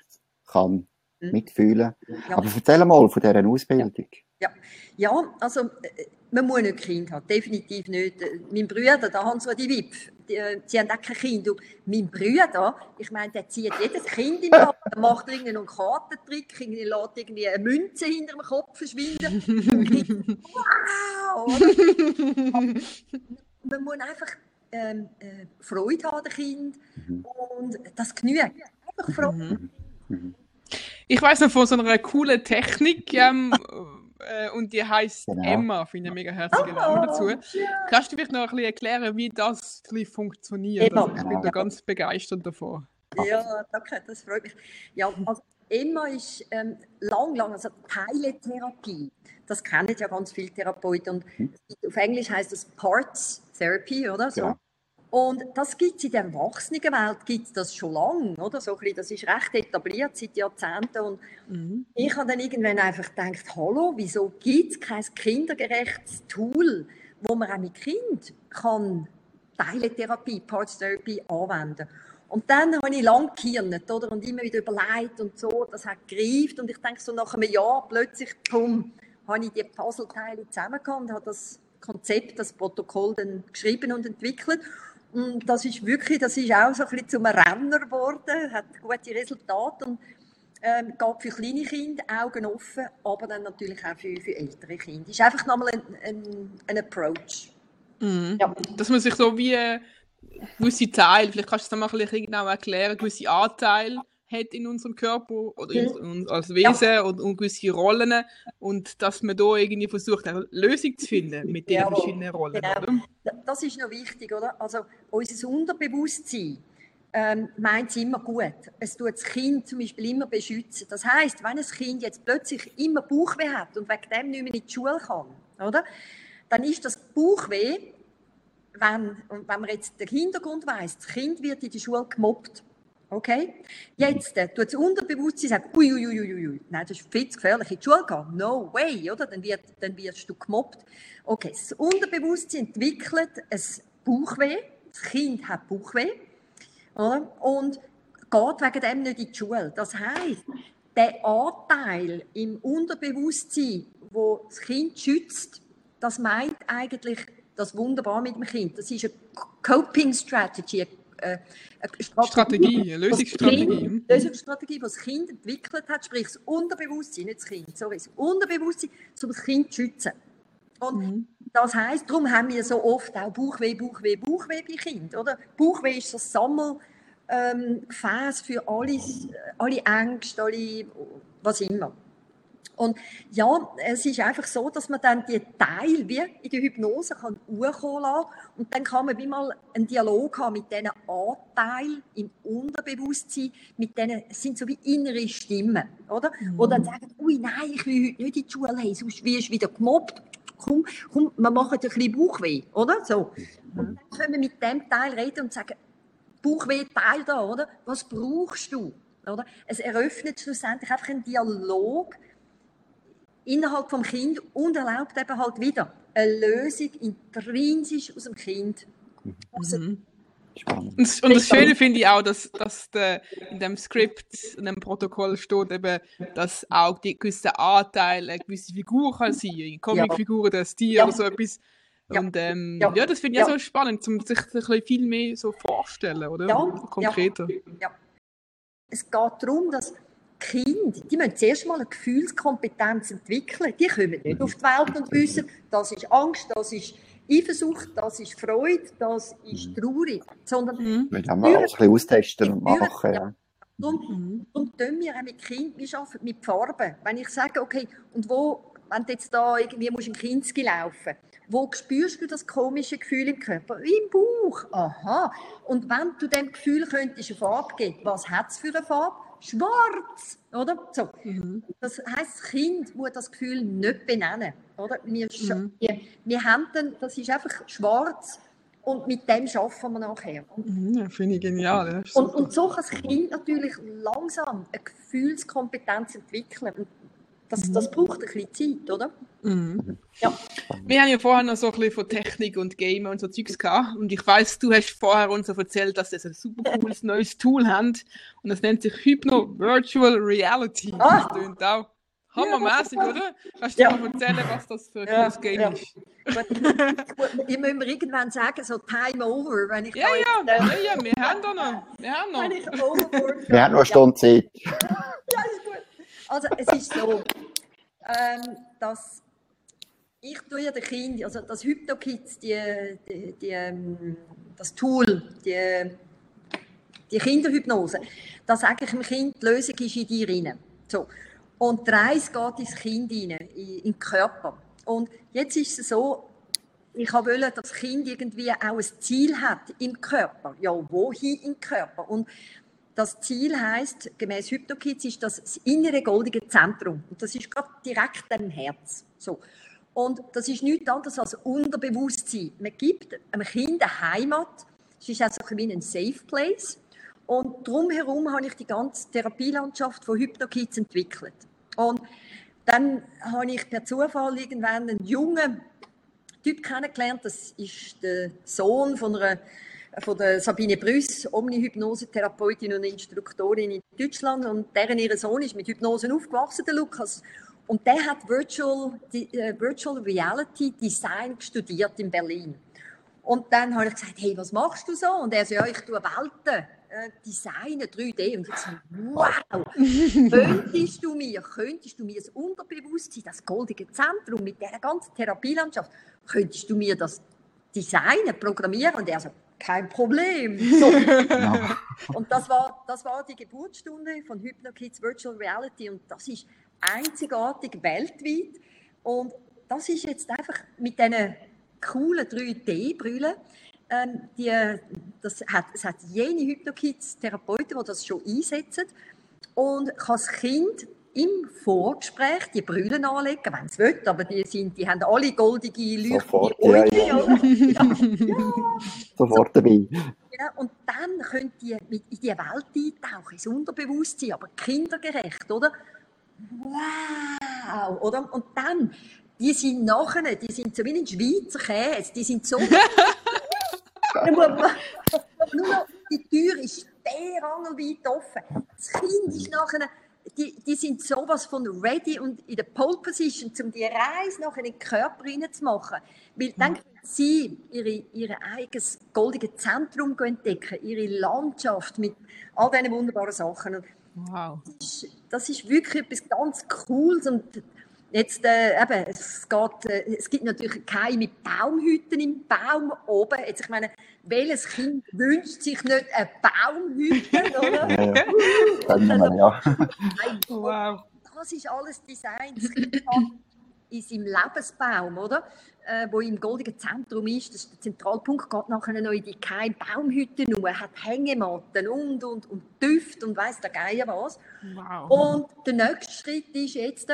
kann. Mitfühlen. Ja. Aber erzähl mal von dieser Ausbildung. Ja, ja also äh, man muss nicht Kind haben, definitiv nicht. Mein Bruder, da haben sie die Wipf, die, äh, sie haben auch kein Kind. Und mein Bruder, ich meine, der zieht jedes Kind in den der macht irgendeinen Kartentrick, irgendwie lässt irgendwie eine Münze hinter dem Kopf verschwinden. wow! man muss einfach ähm, äh, Freude haben, der Kind, mhm. und das genügt. Einfach Freude. Mhm. Ich weiß noch von so einer coolen Technik, ähm, äh, und die heißt genau. Emma, finde ich mega herzlichen oh, Namen dazu. Ja. Kannst du vielleicht noch ein bisschen erklären, wie das funktioniert? Also, ich bin da ganz begeistert davon. Ja, danke, das freut mich. Ja, also Emma ist ähm, lang, lang, also Teiletherapie. Das kennen ja ganz viele Therapeuten. Und hm. auf Englisch heißt das Parts Therapy, oder so. Ja. Und das gibt es in der Erwachsenenwelt gibt's das schon lange, oder? So bisschen, das ist recht etabliert seit Jahrzehnten. Und mhm. ich habe dann irgendwann einfach gedacht, hallo, wieso gibt es kein kindergerechtes Tool, wo man auch mit Kind kann Teiletherapie, Parts Therapy anwenden Und dann habe ich lang gehirnet, oder? Und immer wieder überlegt und so, das hat gereift. Und ich denke so nach einem Jahr plötzlich, komm, habe ich die Puzzleteile zusammengekommen und habe das Konzept, das Protokoll dann geschrieben und entwickelt. Und das ist wirklich, das ist auch so ein bisschen zum Renner geworden, hat gute Resultate und ähm, geht für kleine Kinder, Augen offen, aber dann natürlich auch für, für ältere Kinder. Das ist einfach nochmal ein, ein, ein Approach. Mhm. Ja. Dass man sich so wie gewisse Teile, vielleicht kannst du es noch mal ein bisschen genau erklären, gewisse Anteile hat in unserem Körper oder in, mhm. als Wesen ja. und, und, gewisse Rollen und dass man da irgendwie versucht, eine Lösung zu finden mit den verschiedenen Rollen. Genau. Das ist noch wichtig, oder? Also unser Unterbewusstsein ähm, meint es immer gut. Es tut das Kind zum Beispiel immer beschützen. Das heißt, wenn ein Kind jetzt plötzlich immer Bauchweh hat und wegen dem nicht mehr in die Schule kann, oder? Dann ist das Bauchweh, wenn, wenn man jetzt den Hintergrund weiß, das Kind wird in der Schule gemobbt Okay? Jetzt äh, tut das Unterbewusstsein sagen, uiuiuiui, ui, ui, ui. nein, das ist viel zu gefährlich, in die Schule gehen. No way, oder? Dann, wird, dann wirst du gemobbt. Okay, das Unterbewusstsein entwickelt ein Bauchweh, das Kind hat Bauchweh, oder? Und geht wegen dem nicht in die Schule. Das heisst, der Anteil im Unterbewusstsein, wo das Kind schützt, das meint eigentlich das wunderbar mit dem Kind. Das ist eine Coping Strategy, äh, Strategie, Strategie eine Lösungsstrategie. Kind, Lösungsstrategie, die das Kind entwickelt hat, sprich das Unterbewusstsein, nicht das Kind, sorry, das Unterbewusstsein, um das Kind zu schützen. Und mhm. das heisst, darum haben wir so oft auch Bauchweh, Bauchweh, Bauchweh bei Kind, oder? Bauchweh ist ein Sammelgefäß ähm, für alle, alle Ängste, alle, was immer. Und ja, es ist einfach so, dass man dann die Teile wie in der Hypnose kann hochkommen lassen und dann kann man wie mal einen Dialog haben mit diesen Anteilen im Unterbewusstsein, mit denen, sind so wie innere Stimmen, oder? Mhm. Wo dann sagen, ui, nein, ich will heute nicht in die Schule, hey, sonst wirst du wieder gemobbt. Komm, komm, wir machen ein bisschen Bauchweh, oder? So. Und dann können wir mit dem Teil reden und sagen, Bauchweh, Teil da, oder? Was brauchst du? Oder? Es eröffnet schlussendlich einfach einen Dialog, innerhalb vom Kind und erlaubt eben halt wieder eine Lösung intrinsisch aus dem Kind. Mhm. Spannend. Und, und das Schöne finde ich auch, dass, dass der, in dem Skript, in dem Protokoll steht eben, dass auch die gewissen Anteile eine gewisse Figur kann sein, Comicfiguren, ja. das Tier ja. oder so etwas. Und ähm, ja. ja. das finde ich ja. so spannend, um sich ein bisschen viel mehr so vorstellen, oder? Ja. Konkreter. Ja. Es geht darum, dass Kinder, die müssen zuerst mal eine Gefühlskompetenz entwickeln. Die kommen nicht auf die Welt und wissen, das ist Angst, das ist Eifersucht, das ist Freude, das ist mhm. traurig. Sondern mhm. Wir haben mal ein bisschen austesten und machen. Ja. Darum, mhm. darum tun wir auch mit Kindern, wir arbeiten mit Farben. Wenn ich sage, okay, und wo, wenn du jetzt da irgendwie musst im Kinski laufen wo spürst du das komische Gefühl im Körper? Im Bauch. Aha. Und wenn du dem Gefühl könntest eine Farbe geben, was hat es für eine Farbe? Schwarz, oder? So. Mhm. Das heißt, das Kind muss das Gefühl nicht benennen, oder? Wir, mhm. wir, wir haben dann, das ist einfach schwarz und mit dem schaffen wir nachher. Mhm, ja, Finde ich genial. Und, und so kann das Kind natürlich langsam eine Gefühlskompetenz entwickeln. Und das, das braucht ein bisschen Zeit, oder? Mhm. Ja. Wir haben ja vorher noch so ein bisschen von Technik und Gamer und so Zeugs gehabt. Und ich weiß, du hast vorher uns erzählt, dass das ein super cooles neues Tool haben. Und das nennt sich Hypno Virtual Reality. Ah. Das klingt auch hammermäßig, ja, oder? Kannst du ja. mal erzählen, was das für ein ja, Game ja. ist? ich muss mir irgendwann sagen, so Time Over, wenn ich ja, ja, jetzt, äh, ja, ja, wir haben da noch. Wir haben noch. Wir haben noch eine Stunde Zeit. ja. Also, es ist so, ähm, dass ich tue ja den Kindern, also das HypnoKids, die, die, die, ähm, das Tool, die, die Kinderhypnose, da sage ich dem Kind, die Lösung ist in dir rein. So. Und die Reise geht ins Kind rein, in, in den Körper. Und jetzt ist es so, ich wollte, dass das Kind irgendwie auch ein Ziel hat im Körper. Ja, wohin im Körper? Und das Ziel heißt, gemäß HypnoKids, ist das, innere goldige Zentrum. Und das ist gerade direkt im Herz. So. Und das ist nichts anderes als Unterbewusstsein. Man gibt einem Kind eine Heimat. Es ist also wie ein Safe Place. Und drumherum habe ich die ganze Therapielandschaft von HypnoKids entwickelt. Und dann habe ich per Zufall irgendwann einen jungen Typ kennengelernt. Das ist der Sohn von einer von der Sabine Brüss, Omnihypnose-Therapeutin und Instruktorin in Deutschland. Und deren ihr Sohn ist mit Hypnosen aufgewachsen, der Lukas. Und der hat Virtual, die, äh, Virtual Reality Design studiert in Berlin. Und dann habe ich gesagt, hey, was machst du so? Und er so, ja, ich tue Welten äh, designen, 3D. Und ich so, wow, könntest du mir, könntest du mir das Unterbewusstsein, das goldige Zentrum mit dieser ganzen Therapielandschaft, könntest du mir das designen, programmieren? Und er so, kein Problem. So. Und das war, das war die Geburtsstunde von HypnoKids Virtual Reality und das ist einzigartig weltweit. Und das ist jetzt einfach mit diesen coolen 3D-Brillen, ähm, die, das hat, es hat jene Hypnokids-Therapeuten, die das schon einsetzen und kann das Kind im Vorgespräch die Brüllen anlegen, wenn es will, aber die, sind, die haben alle goldige leuchtende Augen. Ja, ja. ja. Sofort dabei. Genau, und dann könnt ihr mit in die Welt eintauchen, ins Unterbewusstsein, aber kindergerecht, oder? Wow! Oder? Und dann, die sind nachher, die sind so wie ein Schweizer Käse, die sind so... nur noch, die Tür ist sperrangelweit offen. Das Kind ist nachher die, die sind sowas von ready und in der Pole Position, um die Reise nachher in den Körper machen. Weil dann können sie ihre, ihr eigenes goldiges Zentrum entdecken, ihre Landschaft mit all diesen wunderbaren Sachen. wow. Das ist, das ist wirklich etwas ganz Cooles und Jetzt, äh, eben, es, geht, äh, es gibt natürlich keine mit Baumhütten im Baum oben. Jetzt, ich meine, welches Kind wünscht sich nicht eine Baumhütte, oder? ja, ja. ja. wow. Das ist alles Design. Das Kind in seinem Lebensbaum, oder? Äh, wo im goldenen Zentrum ist, das ist der Zentralpunkt, geht nachher noch in die keine Baumhütte nur, hat Hängematten und, und, und Düfte und weiss der Geier was. Wow. Und der nächste Schritt ist jetzt,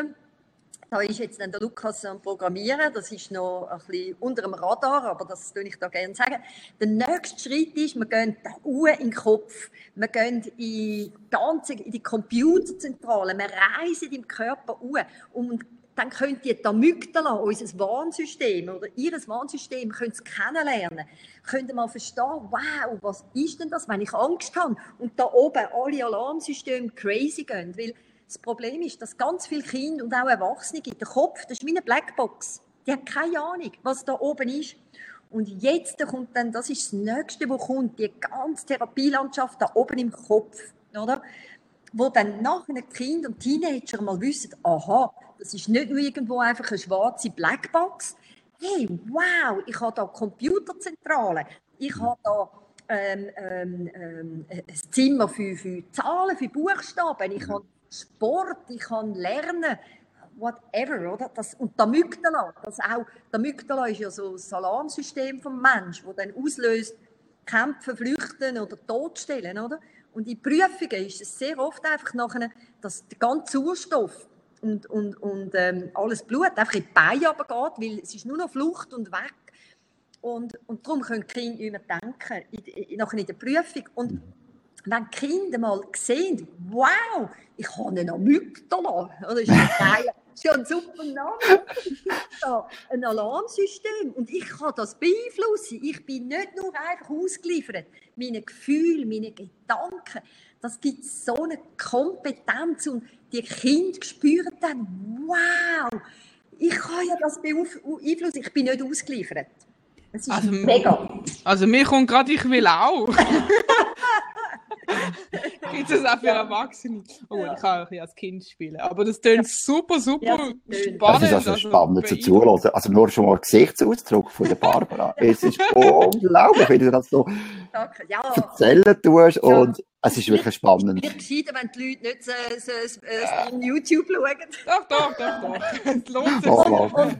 da ist jetzt dann der Lukas am Programmieren, das ist noch ein bisschen unter dem Radar, aber das würde ich da gerne sagen. Der nächste Schritt ist, wir gehen da in den Kopf, wir gehen in, ganze, in die Computerzentrale, wir reisen im Körper uhr und dann könnt ihr die Amygdala, unser Warnsystem oder ihr Warnsystem, könnt ihr kennenlernen. Könnt ihr mal verstehen, wow, was ist denn das, wenn ich Angst habe und da oben alle Alarmsysteme crazy gehen, weil das Problem ist, dass ganz viele Kinder und auch Erwachsene in den Kopf, das ist wie eine Blackbox. Die haben keine Ahnung, was da oben ist. Und jetzt kommt dann, das ist das Nächste, wo kommt, die ganze Therapielandschaft da oben im Kopf, oder? Wo dann nachher Kinder und Teenager mal wissen, aha, das ist nicht nur irgendwo einfach eine schwarze Blackbox. Hey, wow, ich habe da Computerzentrale, ich habe da ähm, ähm, ähm, ein Zimmer für, für Zahlen, für Buchstaben, ich habe Sport, ich kann lernen, whatever, oder? Das, und der Amygdala, das auch, der Amygdala ist ja so das Alarmsystem vom Mensch, wo dann auslöst, kämpfen, flüchten oder totstellen, oder? Und in Prüfungen ist es sehr oft einfach nachher, dass der ganze Sauerstoff und, und, und ähm, alles Blut einfach in die Beine runtergeht, weil es ist nur noch Flucht und weg. Und, und darum können die Kinder mehr denken, in, in, nachher in der Prüfung. Und wenn die Kinder mal sehen, wow, ich habe einen Amygdala, das ist geil. Das ist ja ein super Name. ein Alarmsystem und ich kann das beeinflussen. Ich bin nicht nur einfach ausgeliefert. Meine Gefühle, meine Gedanken, das gibt so eine Kompetenz und die Kinder spüren dann, wow, ich kann ja das beeinflussen, ich bin nicht ausgeliefert. Das ist also, mega. Also mir kommt gerade, ich will auch. Gibt es auch für Erwachsene? Oh, ja. ich kann auch als Kind spielen. Aber das klingt super, super ja, spannend. Das ist also, also spannend zu zuhören. Also nur schon mal Gesichtsausdruck von der Barbara. es ist unglaublich, wie du das so Danke. Ja. erzählen tust. Ja. Und es ist wirklich spannend. Ich gescheiter, wenn die Leute nicht so, so, so, so YouTube schauen. Doch, doch, doch, doch. Es lohnt sich. Oh,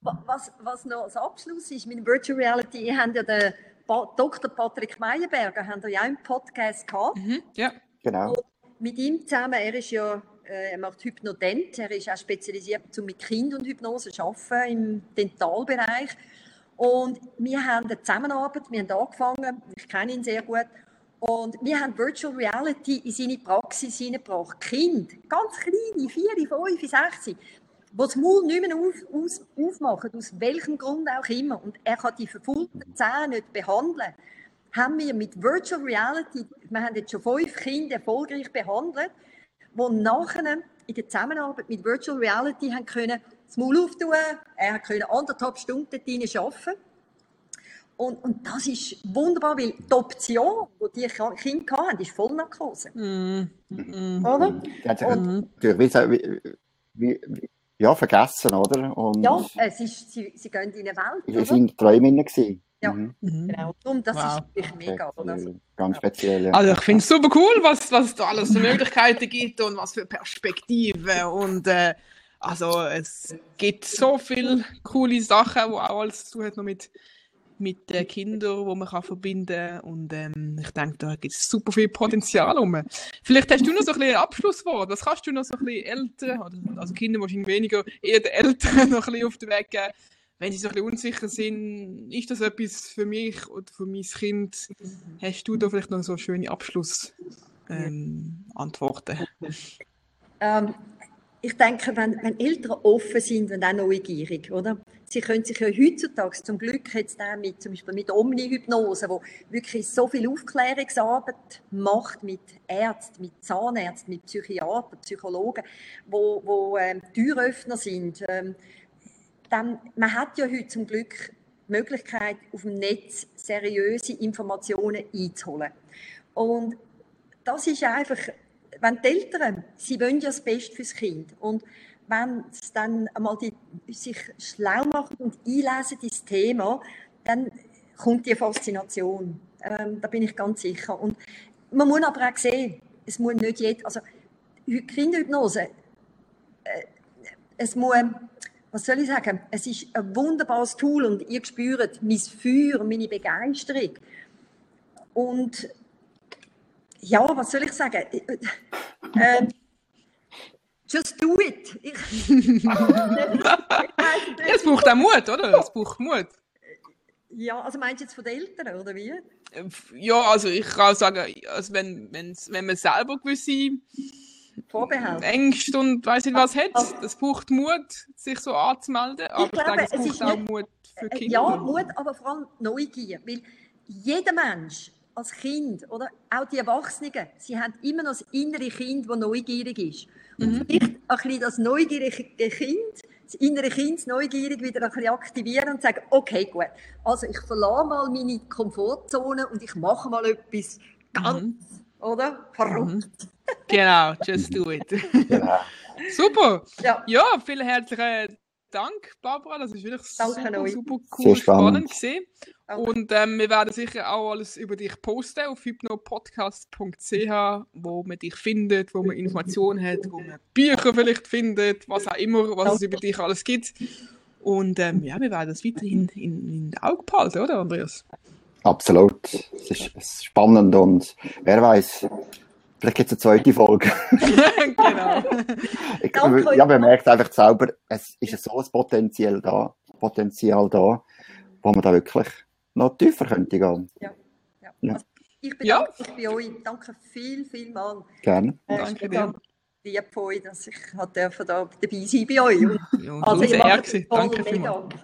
was, was noch als Abschluss ist, mit Virtual Reality, ihr habt ja den Dr. Patrick Meyerberger haben wir ja auch im Podcast gehabt. Mhm, ja, genau. Und mit ihm zusammen, er ist ja, äh, er macht Hypnodent, er ist auch spezialisiert, um mit Kindern und Hypnose zu arbeiten im Dentalbereich. Und wir haben eine Zusammenarbeit, wir haben angefangen, ich kenne ihn sehr gut, und wir haben Virtual Reality in seine Praxis hineingebracht. Kind, ganz kleine, 4, 5, 6, die das Maul nicht mehr auf, aus, aufmachen, aus welchem Grund auch immer. Und er kann die verfolgten Zähne nicht behandeln. haben wir mit Virtual Reality, wir haben jetzt schon fünf Kinder erfolgreich behandelt, die nachher in der Zusammenarbeit mit Virtual Reality haben können das Maul auftun, er konnte anderthalb Stunden dort arbeiten. Und, und das ist wunderbar, weil die Option, die die Kinder hatten, ist Vollnarkose. Mm. Mm. Oder? Sich natürlich wie, wie, wie, ja, vergessen, oder? Und ja, es ist, sie, sie gehen in eine Welt. Sie waren Träuminnen. Ja, mhm. mhm. genau. Und das wow. ist wirklich mega. Oder? Ganz speziell. Ja. Also ich finde es super cool, was, was es da alles für Möglichkeiten gibt und was für Perspektiven. Und äh, also es gibt so viele coole Sachen, wo auch alles zu hat noch mit mit den Kindern, die man kann verbinden kann. Und ähm, ich denke, da gibt es super viel Potenzial rum. Vielleicht hast du noch so ein bisschen Abschlusswort. Was kannst du noch so ein bisschen Eltern, also Kinder wahrscheinlich weniger, eher den Eltern noch ein bisschen auf den Weg geben, wenn sie so ein bisschen unsicher sind, ist das etwas für mich oder für mein Kind? Hast du da vielleicht noch so schöne Abschlussantworten? Ähm, ähm, ich denke, wenn, wenn, Eltern offen sind und auch neugierig, oder? Sie können sich ja heutzutage zum Glück jetzt auch mit, zum Beispiel mit Omnihypnose, wo wirklich so viel Aufklärungsarbeit macht mit Ärzten, mit Zahnärzten, mit Psychiatern, Psychologen, wo, wo ähm, Türöffner sind. Ähm, dann, man hat ja heute zum Glück die Möglichkeit, auf dem Netz seriöse Informationen einzuholen. Und das ist einfach wenn die Eltern, sie wollen ja das Beste fürs Kind und wenn sie dann einmal die, sich schlau machen und einlesen ins Thema, dann kommt die Faszination. Ähm, da bin ich ganz sicher. Und man muss aber auch sehen, es muss nicht jeder, also Kinderhypnose, äh, es muss, was soll ich sagen, es ist ein wunderbares Tool und ihr spürt mein Feuer, meine Begeisterung. Und ja, was soll ich sagen? Ähm, just do it. es braucht auch Mut, oder? Es braucht Mut. Ja, also meinst du jetzt von den Eltern, oder wie? Ja, also ich kann sagen, also wenn, wenn man selber gewisse Vorbehalte. Ängste und weiß nicht was hat, also, das braucht Mut, sich so anzumelden. Aber ich, glaube, ich denke, es, es braucht auch nicht, Mut für äh, Kinder. Ja, Mut, aber vor allem Neugier. Weil jeder Mensch als Kind, oder? Auch die Erwachsenen, sie haben immer noch das innere Kind, das neugierig ist. Und mhm. vielleicht ein bisschen das neugierige Kind, das innere Kind, das neugierig wieder ein bisschen aktivieren und sagen, okay, gut, also ich verlasse mal meine Komfortzone und ich mache mal etwas ganz, mhm. oder? Verrückt. Mhm. Genau, just do it. Genau. Super. Ja. ja, vielen herzlichen Dank, Barbara. Das ist wirklich Danke super, super cool, spannend gesehen. Und ähm, wir werden sicher auch alles über dich posten auf hypnopodcast.ch, wo man dich findet, wo man Informationen hat, wo man Bücher vielleicht findet, was auch immer, was es über dich alles gibt. Und ähm, ja, wir werden das weiterhin in, in den Augen behalten, oder Andreas? Absolut. Es ist spannend und wer weiß, Vielleicht gibt es eine zweite Folge. genau. ich, ja, man merkt einfach selber, es ist so ein Potenzial da, Potenzial da, wo man da wirklich noch tiefer könnte gehen. Ja. ja. ja. Also ich bedanke ja. mich bei euch. Danke viel, viel mal. Gerne. Äh, Danke dir. Lieb von euch, dass ich da dabei sein bei euch. Ja, also, sehr Danke vielmals.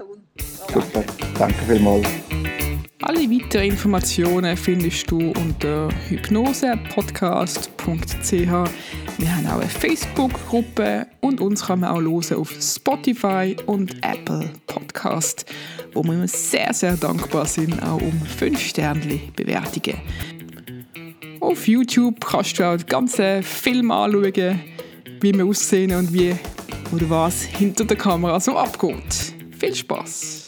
Super. Danke vielmals. Alle weiteren Informationen findest du unter hypnosepodcast.ch. Wir haben auch eine Facebook-Gruppe und uns kann man auch hören auf Spotify und Apple Podcast, wo wir sehr, sehr dankbar sind, auch um 5 Sterne Bewertungen. Auf YouTube kannst du auch den ganzen Film anschauen, wie wir aussehen und wie oder was hinter der Kamera so abgeht. Viel Spaß!